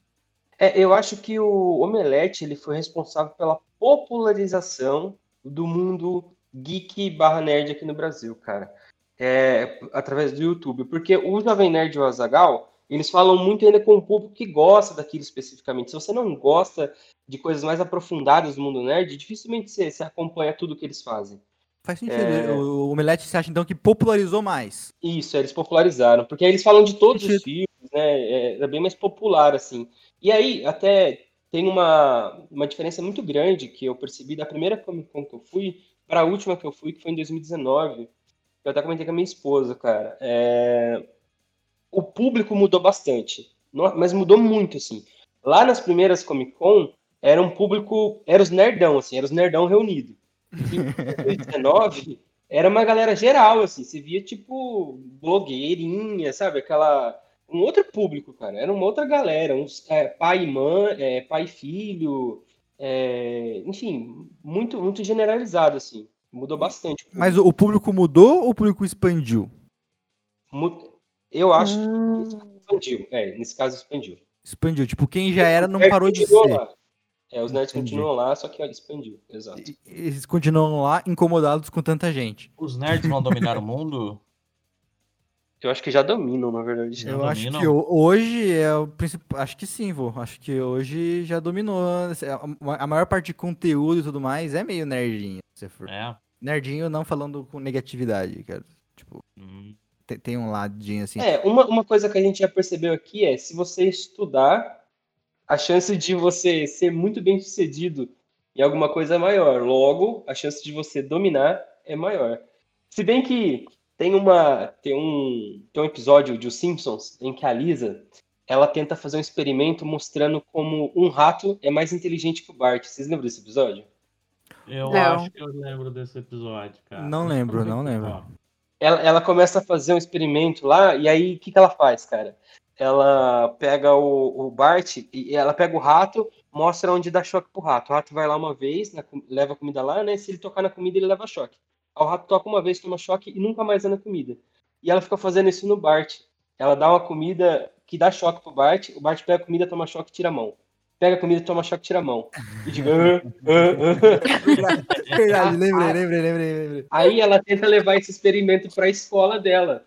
É, eu acho que o Omelete ele foi responsável pela popularização do mundo geek barra nerd aqui no Brasil, cara. É, através do YouTube. Porque o Jovem Nerd e o Azagal, eles falam muito ainda com o público que gosta daquilo especificamente. Se você não gosta de coisas mais aprofundadas do mundo nerd, dificilmente você, você acompanha tudo que eles fazem. Faz sentido. É... O Omelete, você acha então que popularizou mais? Isso, eles popularizaram. Porque aí eles falam de todos os filmes, né? É, é, bem mais popular, assim. E aí, até tem uma, uma diferença muito grande que eu percebi da primeira Comic Con que eu fui para a última que eu fui, que foi em 2019. Eu até comentei com a minha esposa, cara. É... O público mudou bastante. Mas mudou muito, assim. Lá nas primeiras Comic Con, era um público. Era os nerdão, assim, era os nerdão reunidos em 2019 era uma galera geral, assim, você via tipo blogueirinha, sabe? Aquela, um outro público, cara. Era uma outra galera, uns é, pai e mãe, é, pai e filho, é, enfim, muito, muito generalizado, assim. Mudou bastante. Mas o público mudou ou o público expandiu? Eu acho hum... que expandiu. É, nesse caso expandiu. Expandiu. Tipo, quem já era não parou de ser. Lá. É, os nerds Entendi. continuam lá, só que expandiu. Exato. Eles continuam lá incomodados com tanta gente. Os nerds vão dominar o mundo? Eu acho que já dominam, na verdade. Já eu dominam? acho que hoje é o principal. Acho que sim, vô. Acho que hoje já dominou. A maior parte de conteúdo e tudo mais é meio nerdinho. Se for. É. Nerdinho não falando com negatividade, cara. Tipo, hum. tem, tem, um ladinho assim. É, uma, uma coisa que a gente já percebeu aqui é se você estudar, a chance de você ser muito bem sucedido em alguma coisa é maior. Logo, a chance de você dominar é maior. Se bem que tem uma tem um tem um episódio de Os Simpsons em que a Lisa ela tenta fazer um experimento mostrando como um rato é mais inteligente que o Bart. Vocês lembram desse episódio? Eu não. acho que eu lembro desse episódio, cara. Não lembro, não lembro. Ela, ela começa a fazer um experimento lá, e aí o que, que ela faz, cara? Ela pega o, o Bart e ela pega o rato, mostra onde dá choque pro rato. O rato vai lá uma vez, na, leva a comida lá, né? Se ele tocar na comida, ele leva choque. O rato toca uma vez, toma choque e nunca mais anda comida. E ela fica fazendo isso no Bart. Ela dá uma comida que dá choque pro Bart, o Bart pega a comida, toma choque e tira a mão pega a comida, toma choque e tira a mão. E diga. Ah, ah, ah. Verdade, lembrei, lembrei, lembrei, lembrei. Aí ela tenta levar esse experimento para a escola dela.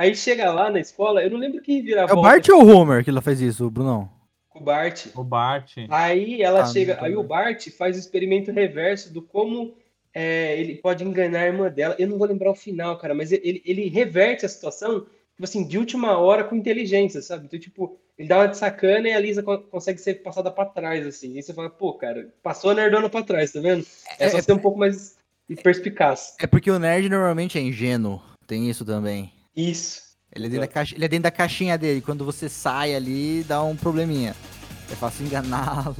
Aí chega lá na escola, eu não lembro quem vira É o Bart ou o Homer que ela faz isso, Brunão? O Bart. O Bart. Aí ela ah, chega, aí o Bart faz o experimento reverso do como é, ele pode enganar a irmã dela. Eu não vou lembrar o final, cara, mas ele, ele reverte a situação, tipo assim, de última hora com inteligência, sabe? Então, tipo, ele dá uma de sacana e a Lisa consegue ser passada para trás, assim. E você fala, pô, cara, passou a nerdona pra trás, tá vendo? É, só é, ser um pouco mais perspicaz. É porque o nerd normalmente é ingênuo. Tem isso também. Isso. Ele é, dentro da, caixa, ele é dentro da caixinha dele. Quando você sai ali, dá um probleminha. É fácil enganá-lo.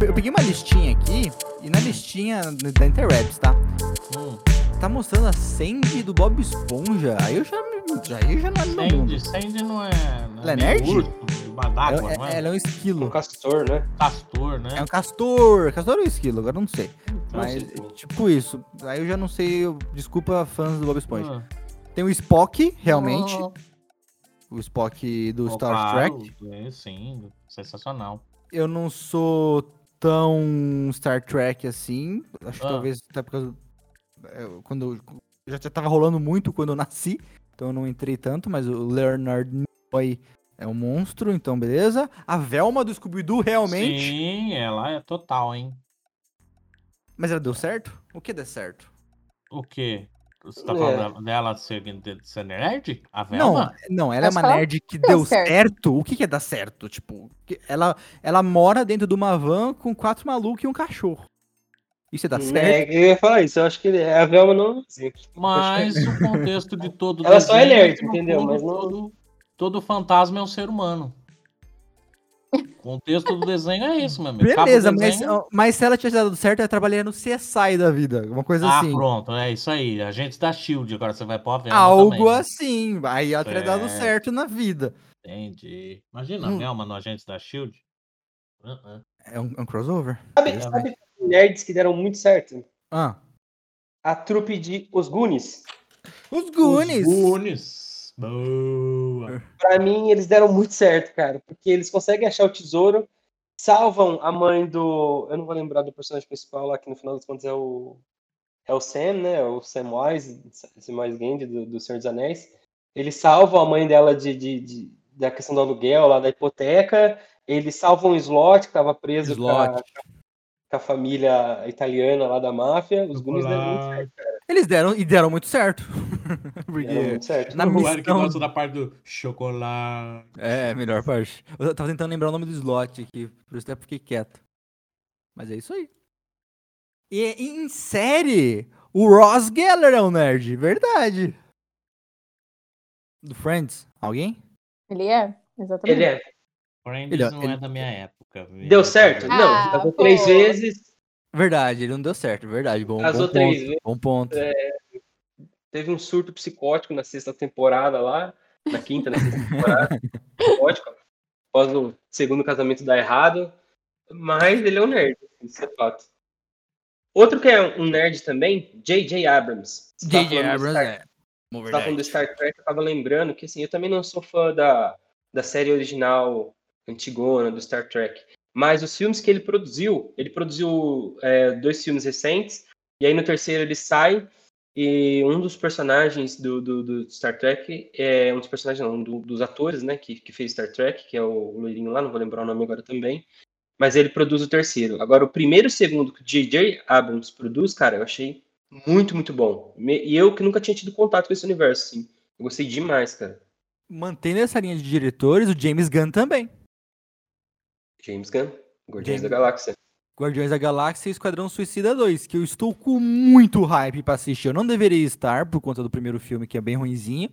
Eu peguei uma listinha aqui, e na listinha da Interwebs, tá? Hum. Tá mostrando a Sandy do Bob Esponja. Aí eu já, já, aí já não é Sandy, Sandy não é. Não ela é nerd? D'água, é, não é? Ela é um esquilo. Um castor, né? Castor, né? É um castor. Castor ou esquilo? Agora não sei. Mas, tipo isso. Aí eu já não sei. Eu, desculpa, fãs do Bob Esponja. Ah. Tem o Spock, realmente. Oh. O Spock do oh, Star claro. Trek. É, sim, sensacional. Eu não sou tão Star Trek assim. Acho que ah. talvez até por causa. É, quando. Já tava rolando muito quando eu nasci. Então eu não entrei tanto, mas o Leonard Nimoy é um monstro, então beleza. A Velma do Scooby-Doo realmente. Sim, ela é total, hein? Mas ela deu certo? O que deu certo? O quê? Você tá falando é. dela ser, ser nerd? A Velma? Não, não ela é uma nerd que deu certo. certo. O que, que é dar certo? Tipo, ela, ela mora dentro de uma van com quatro malucos e um cachorro. Isso é dar certo? É, eu ia falar isso, eu acho que a Velma não. Mas o contexto de todo. ela só é nerd, entendeu? Mas não... todo, todo fantasma é um ser humano. O contexto do desenho é isso, meu amigo. Beleza, mas, mas se ela tivesse dado certo, ela trabalharia no CSI da vida. Uma coisa ah, assim. Ah, pronto, é isso aí. A gente da Shield, agora você vai pôr a Velma Algo também, né? assim. Aí ela teria é... dado certo na vida. Entendi. Imagina hum. a Velma no Agente da Shield. Uh -uh. É, um, é um, crossover. Sabe, sabe nerds que deram muito certo? Ah. A trupe de Os Goonies. Os Goonies! Os Goonies. Boa. Pra mim, eles deram muito certo, cara, porque eles conseguem achar o tesouro, salvam a mãe do. Eu não vou lembrar do personagem principal lá, que no final das contas é o. É o Sam, né? O Sam Wise, Samwise Gamgee do, do Senhor dos Anéis. Eles salvam a mãe dela de, de, de, da questão do aluguel, lá da hipoteca. Eles salvam o Slot, que estava preso com a, com a, família italiana lá da máfia. Os Goonies deram muito certo, cara. Eles deram e deram muito certo. Porque deram muito certo. Na missão... que gosta da parte do chocolate. É, melhor parte. Eu tava tentando lembrar o nome do slot aqui, por isso até fiquei quieto. Mas é isso aí. E em série, o Ross Geller é um nerd, verdade. Do Friends, alguém? Ele é, exatamente. Ele é. Friends ele, é, não ele... é da minha época. Deu certo? Ah, não, casou três vezes Verdade, ele não deu certo, verdade. Bom, As bom outras ponto, vezes- bom ponto. Teve um surto psicótico na sexta temporada lá, na quinta, na sexta temporada. psicótico, após o segundo casamento dar errado. Mas ele é um nerd, isso é fato. Outro que é um nerd também, J.J. Abrams. J.J. do Abrams é. Você tava falando do Star Trek, eu tava lembrando que assim, eu também não sou fã da, da série original antigona do Star Trek. Mas os filmes que ele produziu, ele produziu é, dois filmes recentes, e aí no terceiro ele sai, e um dos personagens do, do, do Star Trek, é um dos personagens, não, do- dos atores, né, que, que fez Star Trek, que é o loirinho lá, não vou lembrar o nome agora também, mas ele produz o terceiro. Agora, o primeiro e o segundo que o J.J. Abrams produz, cara, eu achei muito, muito bom. E eu que nunca tinha tido contato com esse universo, assim. Eu gostei demais, cara. Mantendo essa linha de diretores, o James Gunn também. James Gunn, Guardiões James- da Galáxia. Guardiões da Galáxia e Esquadrão Suicida 2, que eu estou com muito hype pra assistir. Eu não deveria estar por conta do primeiro filme, que é bem ruinzinho,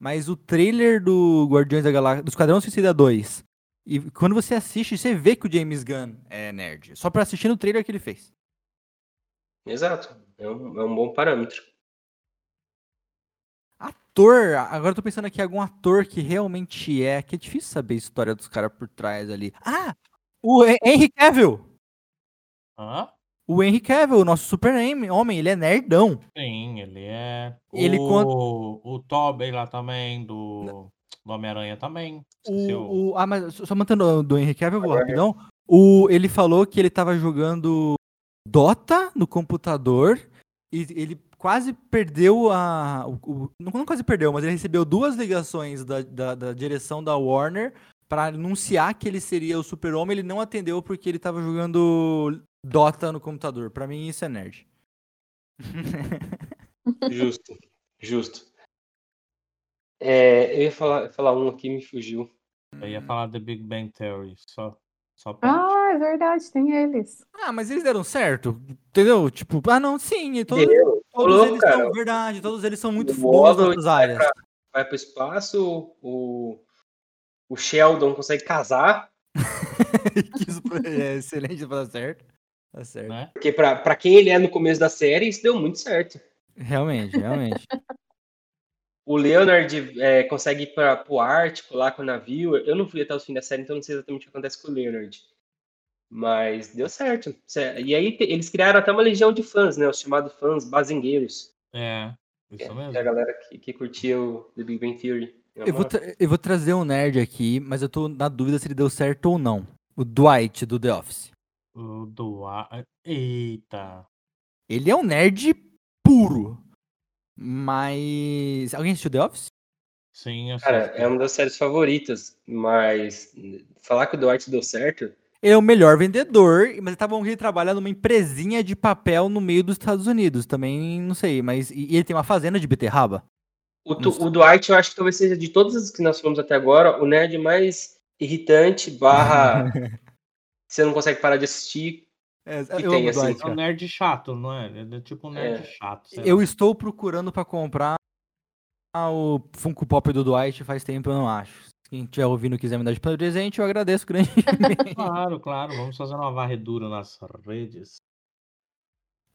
mas o trailer do Guardiões da Galáxia, do Esquadrão Suicida 2, e quando você assiste, você vê que o James Gunn é nerd. Só pra assistir no trailer que ele fez. Exato. É um, é um bom parâmetro. Ator, agora eu tô pensando aqui algum ator que realmente é, que é difícil saber a história dos caras por trás ali. Ah, o Hen- Henry Cavill. Hã? O Henry Cavill, o nosso super homem, ele é nerdão. Sim, ele é. Ele o, con- o Tobey lá também, do, do Homem-Aranha também. O- O, o- ah, mas só mantendo do Henry Cavill, eu vou rapidão. O, ele falou que ele tava jogando Dota no computador e ele quase perdeu a. o- o- não, quase perdeu, mas ele recebeu duas ligações da, da, da direção da Warner para anunciar que ele seria o super-homem. Ele não atendeu porque ele tava jogando Dota no computador. Pra mim, isso é nerd. Justo. Justo. É, eu ia falar, falar um aqui me fugiu. Eu ia falar The Big Bang Theory, só, só pra. Ah, é verdade, tem eles. Ah, mas eles deram certo, entendeu? Tipo, ah, não, sim, e todos, Deu. Todos louco, eles cara. são, verdade, todos eles são muito O bons nas áreas. Vai pro espaço, o, o Sheldon consegue casar, isso é excelente pra dar certo. Tá certo. Né? porque pra, pra quem ele é no começo da série, isso deu muito certo. Realmente, realmente. O Leonard é, consegue ir para o Ártico lá com o navio. Eu não fui até o fim da série, então não sei exatamente o que acontece com o Leonard. Mas deu certo. E aí eles criaram até uma legião de fãs, né? Os chamados fãs bazingueiros. É, Que isso é mesmo. a galera que, que curtia o The Big Bang Theory. É Eu vou, eu vou trazer um nerd aqui, mas eu tô na dúvida se ele deu certo ou não. O Dwight do The Office. O Dwight. Eita. Ele é um nerd puro. Mas. Alguém assistiu The Office? Sim, eu Cara, é uma das séries favoritas, mas falar que o Dwight deu certo, Ele é o melhor vendedor, mas tá bom que ele trabalha numa empresinha de papel no meio dos Estados Unidos. Também não sei, mas. E ele tem uma fazenda de beterraba? o, Tu- o Dwight eu acho que talvez seja de todas as que nós fomos até agora, o nerd mais irritante, barra você não consegue parar de assistir. É, Que eu tem, assim, Dwight, É um nerd chato, não é? Ele é tipo um nerd É. chato. Eu lá. estou procurando pra comprar o Funko Pop do Dwight faz tempo, eu não acho. Quem estiver ouvindo e quiser me dar de presente, eu agradeço grandemente. Claro, claro. Vamos fazer uma varredura nas redes.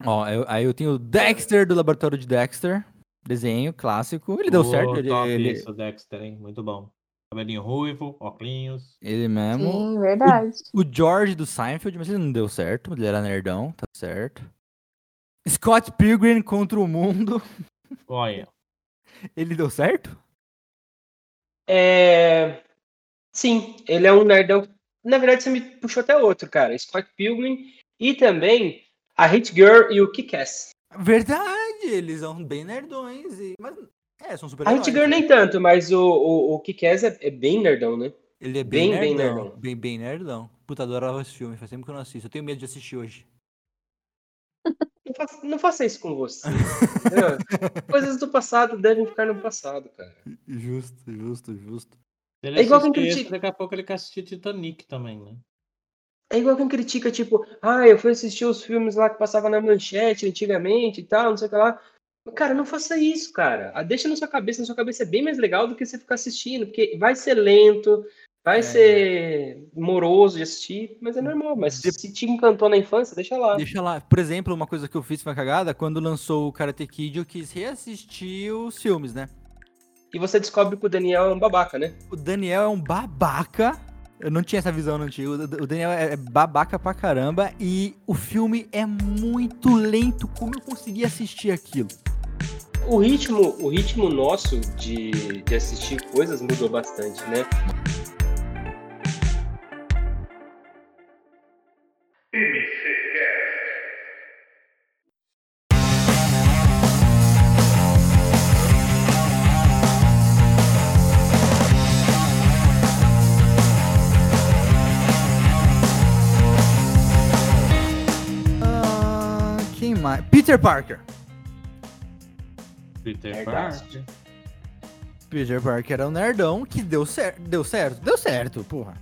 Ó, eu- aí eu tenho o Dexter do Laboratório de Dexter. Desenho clássico. Ele deu certo. Ele, top ele, isso, Dexter, hein? Muito bom. Cabelinho ruivo, óculos. ele mesmo. Sim, verdade. O George do Seinfeld, mas ele não deu certo. Ele era nerdão, tá certo. Scott Pilgrim contra o mundo. Olha, Ele deu certo? É... Sim, ele é um nerdão. Na verdade, você me puxou até outro, cara. Scott Pilgrim e também a Hit Girl e o Kick-Ass. Verdade, eles são bem nerdões. E... Mas, é, são super A Hit Girl nem tanto, mas o, o, o Kick-Ass é, é bem nerdão, né? Ele é bem, Bem, bem nerdão. nerdão. Bem, bem nerdão. Puta, adorava esse filme. Faz tempo que eu não assisto. Eu tenho medo de assistir hoje. Não faça, não faça isso com você. Coisas do passado devem ficar no passado, cara. Justo, justo, justo. ele É igual quem critica- daqui a pouco ele quer assistir Titanic também, né? É igual quem critica, tipo, ah, eu fui assistir os filmes lá que passava na manchete antigamente e tal, não sei o que lá. Cara, não faça isso, cara. Ah, Deixa na sua cabeça, na sua cabeça é bem mais legal do que você ficar assistindo, porque vai ser lento, Vai ser moroso de assistir, mas é normal. Mas se te encantou na infância, deixa lá. Deixa lá. Por exemplo, uma coisa que eu fiz uma cagada, quando lançou o Karate Kid, eu quis reassistir os filmes, né? E você descobre que o Daniel é um babaca, né? O Daniel é um babaca. Eu não tinha essa visão no antigo. O Daniel é babaca pra caramba. E o filme é muito lento. Como eu consegui assistir aquilo? O ritmo, o ritmo nosso de, de assistir coisas mudou bastante, né? Ah, quem mais? Peter Parker. Peter. Parker. Peter Parker era um nerdão que deu certo. Deu certo? Deu certo, porra.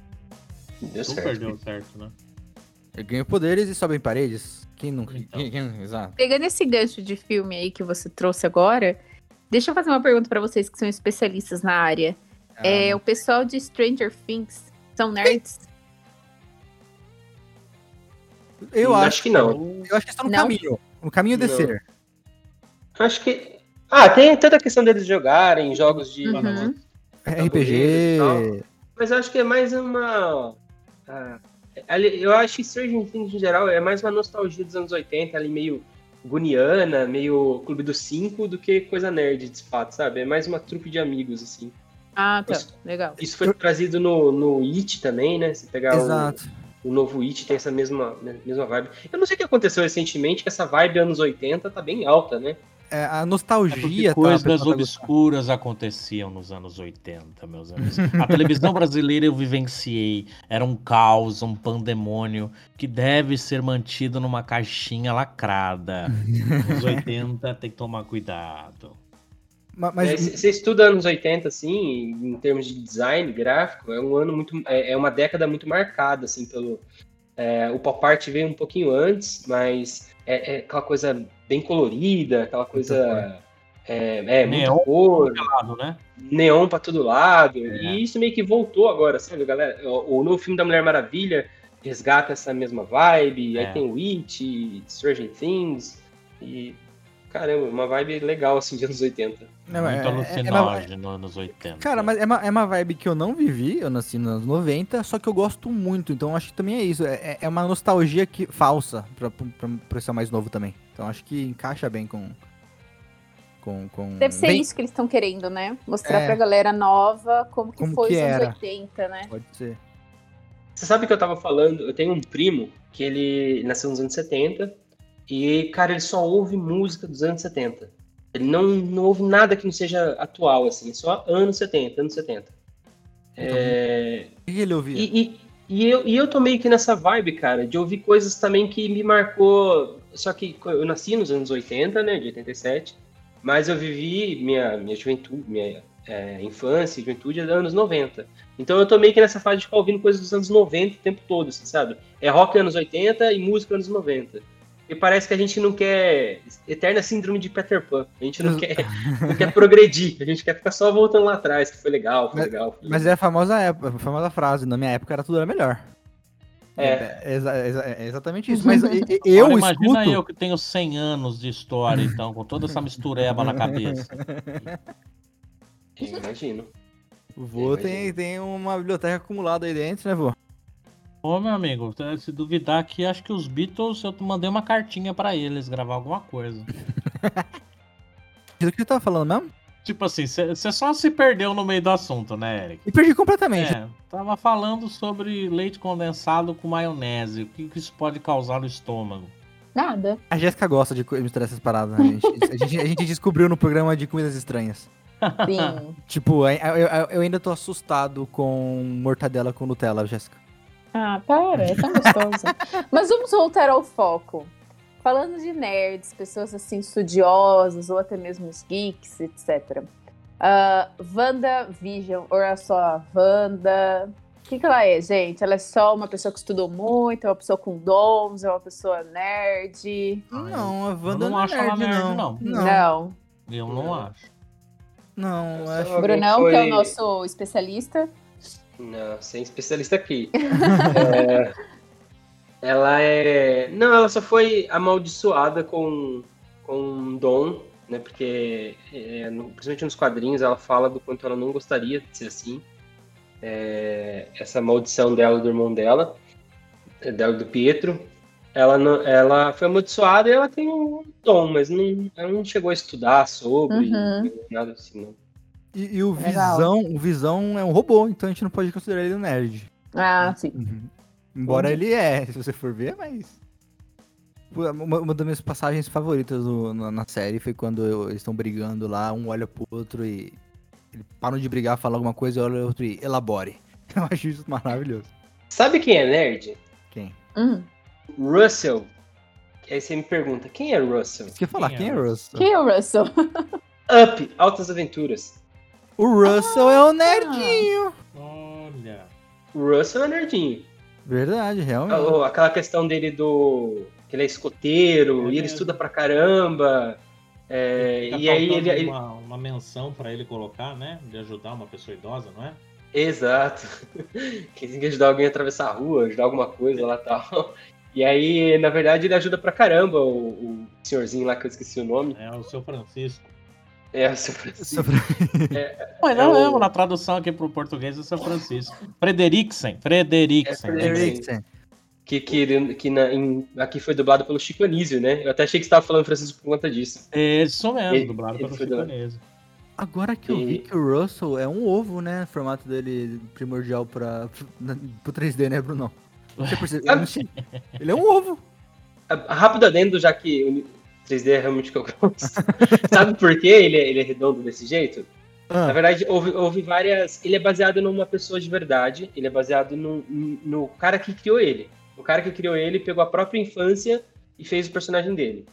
Deu Super certo. deu certo, né? Ele ganha poderes e sobe em paredes. Quem nunca? Então. Quem, quem- exato. Pegando esse gancho de filme aí que você trouxe agora, deixa eu fazer uma pergunta pra vocês que são especialistas na área. É, Ah, o pessoal de Stranger Things são nerds? eu acho acho, que não. eu acho que estão no Não? caminho. No caminho de ser. Acho que. Ah, tem toda a questão deles jogarem jogos de. Uhum. RPG. Mas eu acho que é mais uma. ah, eu acho que Stranger Things em geral é mais uma nostalgia dos anos 80, ali meio Guniana, meio Clube dos Cinco, do que coisa nerd de fato, sabe? É mais uma trupe de amigos, assim. Ah, tá. Isso. Legal. Isso foi trazido no, no It também, né? Se pegar o, Exato. o novo It, tem essa mesma, mesma vibe. Eu não sei o que aconteceu recentemente, que essa vibe anos 80 tá bem alta, né? É, a É nostalgia. tá, coisas obscuras aconteciam nos anos 80, meus amigos. A televisão brasileira eu vivenciei. Era um caos, um pandemônio que deve ser mantido numa caixinha lacrada. Nos 80 tem que tomar cuidado. Ma- Mas você estuda anos 80, assim, em termos de design gráfico, é um ano muito. É, é uma década muito marcada, assim, pelo. é, o pop art veio um pouquinho antes, mas é, é aquela coisa bem colorida, aquela coisa. É, é muita Neon. cor, Claro, né? neon pra todo lado. É. E isso meio que voltou agora, sabe, galera? O, o novo filme da Mulher Maravilha resgata essa mesma vibe. É. Aí tem o It, Stranger Things. E. Caramba, uma vibe legal, assim, de anos 80. Não, Muito é- é- é uma- alucinógeno nos anos 80. Cara, mas é uma, é uma vibe que eu não vivi, eu nasci nos anos 90, só que eu gosto muito, então acho que também é isso. É, é- é uma nostalgia que, falsa pra, pra, pra pessoal mais novo também. Então acho que encaixa bem com. com, com Deve ser bem- isso que eles estão querendo, né? Mostrar É. pra galera nova como que Como foi que os anos era. 80, né? Pode ser. Você sabe que eu tava falando, eu tenho um primo que ele nasceu nos anos 70 e, cara, ele só ouve música dos anos 70. Ele não, não ouve nada que não seja atual, assim, só anos 70, anos 70. É, O que que ele ouvia? e, e, e eu, e eu tô meio que nessa vibe, cara, de ouvir coisas também que me marcou. Só que eu nasci nos anos 80, né, de 87, mas eu vivi minha, minha juventude, minha é, infância e juventude dos anos 90. Então eu tô meio que nessa fase de ficar ouvindo coisas dos anos 90 o tempo todo, assim, sabe? É rock anos 80 e música anos 90. E parece que a gente não quer. Eterna síndrome de Peter Pan. A gente não quer, não quer progredir. A gente quer ficar só voltando lá atrás, que foi legal, foi Mas- legal. Foi Mas é a famosa, época, a famosa frase, na minha época era tudo era melhor. É. É, exa- é exatamente isso. Mas eu Agora, imagina escuto. eu que tenho 100 anos de história, então, com toda essa mistureba na cabeça. Eu imagino. O vô tem, tem uma biblioteca acumulada aí dentro, né, vô? Ô, meu amigo, se duvidar aqui, acho que os Beatles, eu mandei uma cartinha pra eles gravar alguma coisa. Do que eu tava falando mesmo? Tipo assim, você só se perdeu no meio do assunto, né, Eric? E perdi completamente. É, tava falando sobre leite condensado com maionese. O que, que isso pode causar no estômago? Nada. A Jéssica gosta de misturar essas paradas, né, gente? A gente, a gente descobriu no programa de comidas estranhas. Sim. Tipo, eu, eu- eu ainda tô assustado com mortadela com Nutella, Jéssica. Ah, para, é tão gostoso. Mas vamos voltar ao foco. Falando de nerds, pessoas assim estudiosas ou até mesmo os geeks, etc. Uh, WandaVision, ou é só a Wanda? O que, que ela é, gente? Ela é só uma pessoa que estudou muito, é uma pessoa com dons, é uma pessoa nerd? Não, a Wanda não não, é acho ela nerd, nerd, não. não. Não, Não. Eu não acho. não, acho... Brunão, foi- que é o nosso especialista. Não, sem especialista aqui. é, ela é. Não, ela só foi amaldiçoada com, com um dom, né? Porque, é, no, principalmente nos quadrinhos, ela fala do quanto ela não gostaria de ser assim. É, essa maldição dela do irmão dela, dela do Pietro. Ela, não, ela foi amaldiçoada e ela tem um dom, mas não, ela não chegou a estudar sobre, Uhum. nada assim, não. E, e o Legal. Visão, o Visão é um robô, então a gente não pode considerar ele um nerd. Ah, sim. Embora ele é, se você for ver, mas. Uma, uma das minhas passagens favoritas no- na, na série foi quando eu- eles estão brigando lá, um olha pro outro e. Eles param de brigar, falam alguma coisa, olha o outro e elabore. Eu acho isso maravilhoso. Sabe quem é nerd? Quem? Hum. Russell. Aí você me pergunta, quem é Russell? Você quer falar, Quem quem é é Russell? Quem é o Russell? Up, Altas Aventuras. O Russell é o nerdinho. Olha. O Russell é nerdinho. Verdade, realmente. Oh, Aquela questão dele do. que ele é escoteiro É e ele mesmo. estuda pra caramba. é, e aí ele. ele- Uma, uma menção pra ele colocar, né? De ajudar uma pessoa idosa, não é? Exato. Que tem que ajudar alguém a atravessar a rua, ajudar alguma coisa lá e tal. E aí, na verdade, ele ajuda pra caramba o, o senhorzinho lá que eu esqueci o nome. É o seu Francisco. É o seu Francisco. Só pra- Mas É não o- na tradução aqui pro português é o seu Francisco. Frederiksen. Frederiksen. É né? Frederik- Eriksen. Que, que, que na- em- aqui foi dublado pelo Chico Anísio, né? Eu até achei que você tava falando Francisco por conta disso. Isso mesmo, Ele- dublado ele pelo dublado. chicanese. Agora que eu vi E- que o Russell é um ovo, né? O formato dele primordial pra, pro 3D, né, Bruno? Você percebe? Não. Ele é um ovo. Rápido adendo, já que o 3D é realmente o que eu gosto. Sabe por que ele é, ele é redondo desse jeito? Na Ah, verdade, houve, houve várias. Ele é baseado numa pessoa de verdade. Ele é baseado no, no cara que criou ele. O cara que criou ele pegou a própria infância e fez o personagem dele.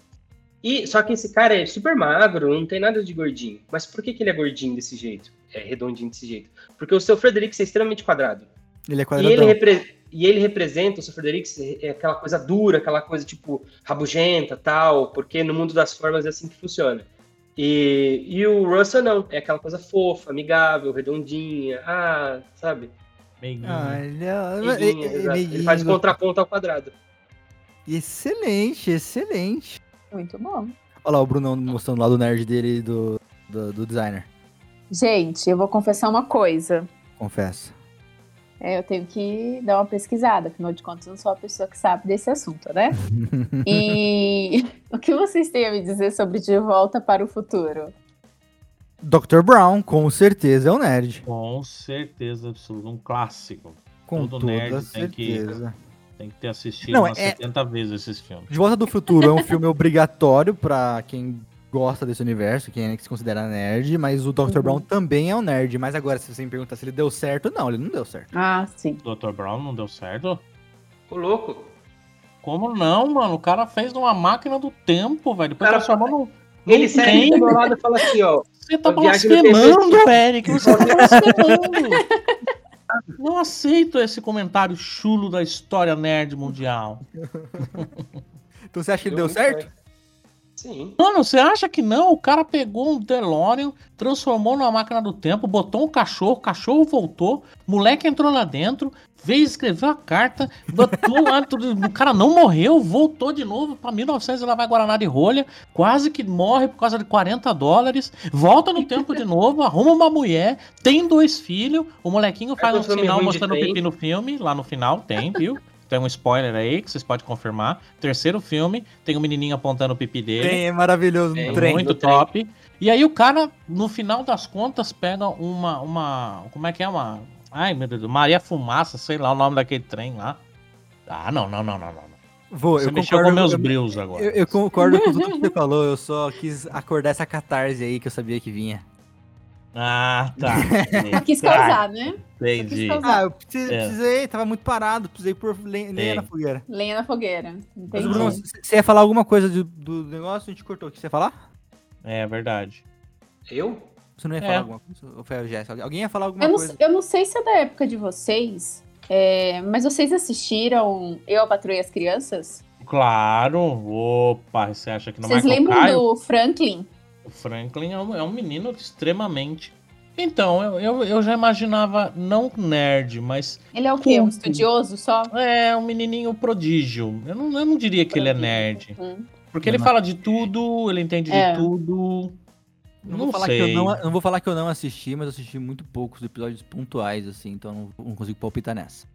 E só que esse cara é super magro, não tem nada de gordinho. Mas por que, que ele é gordinho desse jeito? É redondinho desse jeito? Porque o seu Fredericks é extremamente quadrado. ele é E quadradão. ele, repre- e ele representa, o seu Fredericks, é aquela coisa dura, aquela coisa tipo rabugenta tal, porque no mundo das formas é assim que funciona. E, e o Russell não, é aquela coisa fofa, amigável, redondinha, ah, sabe? Meiguinho. Ah, ele é... Ele- Ele faz contraponto ao quadrado. Excelente, excelente. Muito bom. Olha lá o Brunão mostrando lá do nerd dele e do, do, do designer. Gente, eu vou confessar uma coisa. Confesso. É, eu tenho que dar uma pesquisada, afinal de contas, eu não sou a pessoa que sabe desse assunto, né? E o que vocês têm a me dizer sobre De Volta para o Futuro? Dr. Brown, com certeza, é um nerd. Com certeza absoluta. Um clássico. Com Todo toda nerd tem que- certeza. Tem que ter assistido Não, umas é- 70 vezes esses filmes. De Volta do Futuro é um filme obrigatório pra quem gosta desse universo, quem é que se considera nerd, mas o Dr. Uhum. Brown também é um nerd. Mas agora, se você me perguntar se ele deu certo, não, ele não deu certo. Ah, sim. Dr. Brown não deu certo? Ô, louco. Como não, mano? O cara fez uma máquina do tempo, velho. Depois Cara, transformou num. Ele num segue trem. do meu lado e fala assim, ó. Você tá blasfemando, Eric. Você tá blasfemando. Não aceito esse comentário chulo da história nerd mundial. Então você acha que ele Deu deu muito certo? Sim. Mano, você acha que não? O cara pegou um DeLorean, transformou numa máquina do tempo, botou um cachorro, o cachorro voltou, o moleque entrou lá dentro, veio escreveu a carta, botou lá, tudo- o cara não morreu, voltou de novo pra 1900 e lá vai Guaraná de rolha, quase que morre por causa de 40 dólares, volta no tempo de novo, arruma uma mulher, tem dois filhos, o molequinho faz um um sinal mostrando trem. pipi no filme, lá no final tem, viu? Tem um spoiler aí que vocês podem confirmar. Terceiro filme, tem um menininho apontando o pipi dele. Trem é maravilhoso Tem no trem. Muito no trem. top. E aí o cara, no final das contas, pega uma. uma como é que é? Uma. Ai, meu Deus, Maria Fumaça, sei lá o nome daquele trem lá. Ah, não, não, não, não, não. não. Vou, Você eu mexeu concordo, com meus eu- brilhos agora. Eu, eu concordo com tudo que você falou, eu só quis acordar essa catarse aí que eu sabia que vinha. Ah, tá. Quis causar, né? Entendi. Quis causar. Ah, eu precisei, É. precisei, tava muito parado, precisei pôr lenha na fogueira. Lenha na fogueira. Mas, Entendi. Bruno, c- você ia falar alguma coisa do, do negócio? A gente cortou. O que você ia falar? É verdade. Eu? Você não ia É. falar alguma coisa? Ou foi a Jéssica? Alguém ia falar alguma Eu não, coisa? eu não sei se é da época de vocês, é, mas vocês assistiram Eu, a Patroa e as Crianças? Claro. Opa, você acha que no Vocês Michael lembram Caio, do Franklin? O Franklin é um, é um menino extremamente Então, eu, eu, eu, já imaginava não nerd, mas. Ele é o quê? Um estudioso só? É, um menininho prodígio. Eu não, eu não diria que prodígio. ele é nerd. Uhum. Porque ele fala de tudo, ele entende é. de tudo. Não, não, vou falar sei. que eu não, não vou falar que eu não assisti, mas assisti muito poucos episódios pontuais, assim, então não, não consigo palpitar nessa.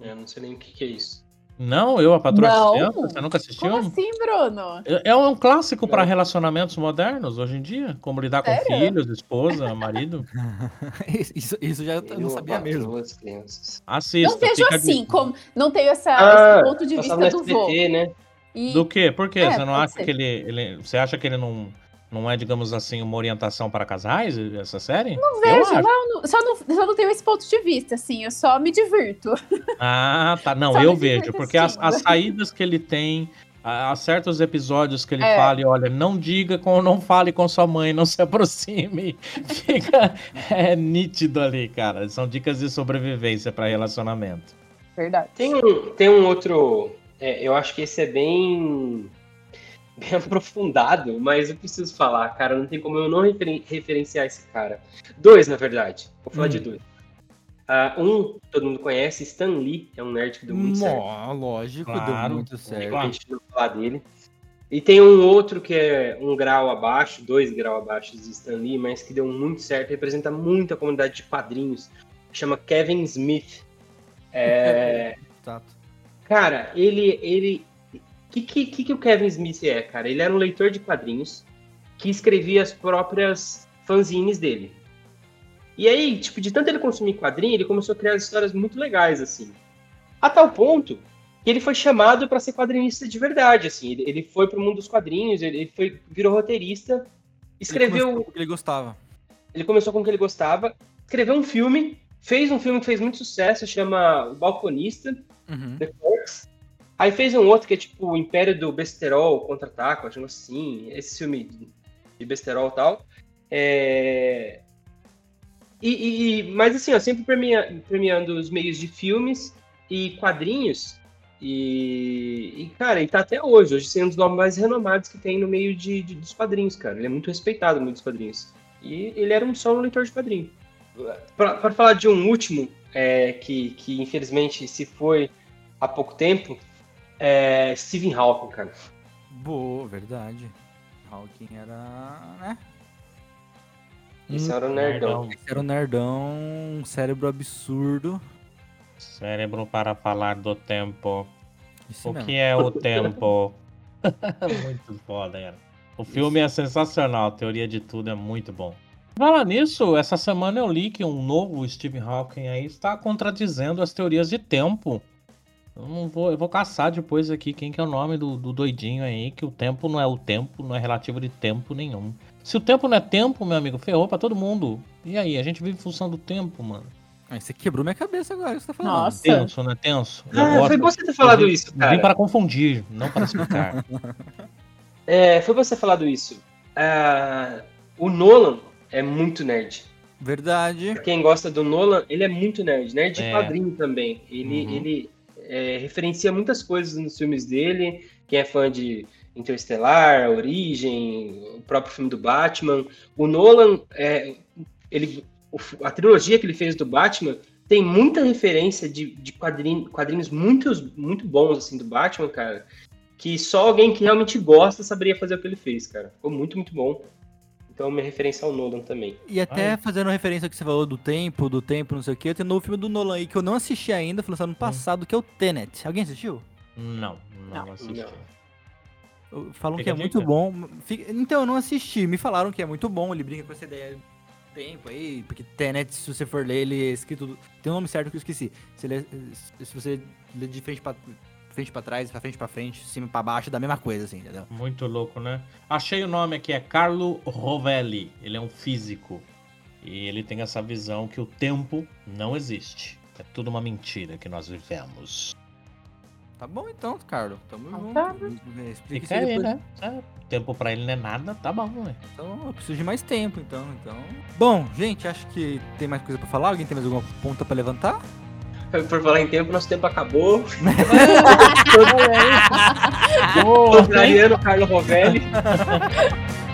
É, não sei nem o que, que é isso. Não, eu, a Patroa não. Você nunca assistiu? Como assim, Bruno? É, é um clássico para relacionamentos modernos hoje em dia. Como lidar Sério? com filhos, esposa, marido. isso, isso já eu não sabia mesmo. Assista. Não vejo assim, de... como não tenho essa, ah, esse ponto de vista do vô. Né? E... Do quê? Por quê? É, você não acha ser. que ele, ele. Você acha que ele não não é, digamos assim, uma orientação para casais, essa série? Não vejo, não, só, não, só não tenho esse ponto de vista, assim, eu só me divirto. Ah, tá. Não, eu vejo, porque as, as, saídas que ele tem, há certos episódios que ele é. fala, olha, não diga com, não fale com sua mãe, não se aproxime. Fica é, nítido ali, cara. São dicas de sobrevivência para relacionamento. Verdade. Tem um, tem um outro. É, eu acho que esse é bem bem aprofundado, mas eu preciso falar, cara, não tem como eu não referen referenciar esse cara. Dois, na verdade. Vou falar hum. de dois. Uh, um, todo mundo conhece, Stan Lee, é um nerd que deu muito Mó, certo. Lógico, claro, deu muito certo. A gente não falar dele. E tem um outro que é um grau abaixo, dois graus abaixo de Stan Lee, mas que deu muito certo, representa muito a comunidade de quadrinhos. Chama Kevin Smith. É... Cara, ele, ele que, que, que, o Kevin Smith é, cara? Ele era um leitor de quadrinhos que escrevia as próprias fanzines dele. E aí, tipo, de tanto ele consumir quadrinho, ele começou a criar histórias muito legais, assim. A tal ponto que ele foi chamado para ser quadrinista de verdade, assim. Ele, ele foi pro mundo dos quadrinhos, ele, foi, virou roteirista, escreveu... Ele com o que ele gostava. Ele começou com o que ele gostava, escreveu um filme, fez um filme que fez muito sucesso, chama O Balconista, uhum. The Clerks, Aí fez um outro que é tipo o Império do Besterol Contra-Ataque, acho assim, esse filme de besterol e tal. É... E, e, mas assim, ó, sempre premia, premiando os meios de filmes e quadrinhos. E, e, cara, ele tá até hoje. Hoje sendo um dos nomes mais renomados que tem no meio de, de, dos quadrinhos, cara. Ele é muito respeitado no meio dos quadrinhos. E ele era um um leitor de quadrinho. Para falar de um último, é, que, que infelizmente se foi há pouco tempo, é Stephen Hawking, cara. Boa, verdade. Hawking era. né? Esse era o nerdão. Esse era o nerdão, um cérebro absurdo. Cérebro para falar do tempo. Isso o mesmo. que é o tempo? muito foda, cara. O filme Isso. é sensacional, a teoria de tudo é muito bom. Fala nisso, essa semana eu li que um novo Stephen Hawking aí está contradizendo as teorias de tempo. Eu não vou, eu vou caçar depois aqui quem que é o nome do, do doidinho aí, que o tempo não é o tempo, não é relativo de tempo nenhum. Se o tempo não é tempo, meu amigo, ferrou pra todo mundo. E aí, a gente vive em função do tempo, mano. Ah, você quebrou minha cabeça agora, que você tá falando. Nossa. Tenso, né? Tenso. Ah, foi bom você ter falado vim, isso, cara. Vim para confundir, não para explicar. é, foi bom você ter falado isso. Uh, o Nolan é muito nerd. Verdade. Pra quem gosta do Nolan, ele é muito nerd. Nerd de é. quadrinho também. Ele, uhum. ele, é, referencia muitas coisas nos filmes dele. Quem é fã de Interestelar, Origem, o próprio filme do Batman. O Nolan, é, ele, a trilogia que ele fez do Batman tem muita referência de, de quadrinhos, muito, muito bons assim do Batman, cara. Que só alguém que realmente gosta saberia fazer o que ele fez, cara. Ficou muito, muito bom. Então, minha referência ao Nolan também. E até Ai. fazendo referência ao que você falou do tempo, do tempo, não sei o que, tem um novo filme do Nolan aí que eu não assisti ainda, foi lançado no passado, hum. que é o Tenet. Alguém assistiu? Não, não, não assisti. Não. Falam Fica que é muito bom. Então, eu não assisti. Me falaram que é muito bom, ele brinca com essa ideia do tempo aí, porque Tenet, se você for ler, ele é escrito. Tem um nome certo que eu esqueci. Se, ele, se você ler de frente pra frente para trás, para frente para frente, cima para baixo, da mesma coisa, assim, entendeu? Muito louco, né? Achei o nome aqui, é Carlo Rovelli. Ele é um físico. E ele tem essa visão que o tempo não existe. É tudo uma mentira que nós vivemos. Tá bom então, Carlos. Tamo ah, junto. Tá. Explica Fica aí, né? É, tempo pra ele não é nada, tá bom, né? Então eu preciso de mais tempo, então. então. Bom, gente, acho que tem mais coisa pra falar. Alguém tem mais alguma ponta pra levantar? Por falar em tempo, nosso tempo acabou. Contrariando Carlos Rovelli.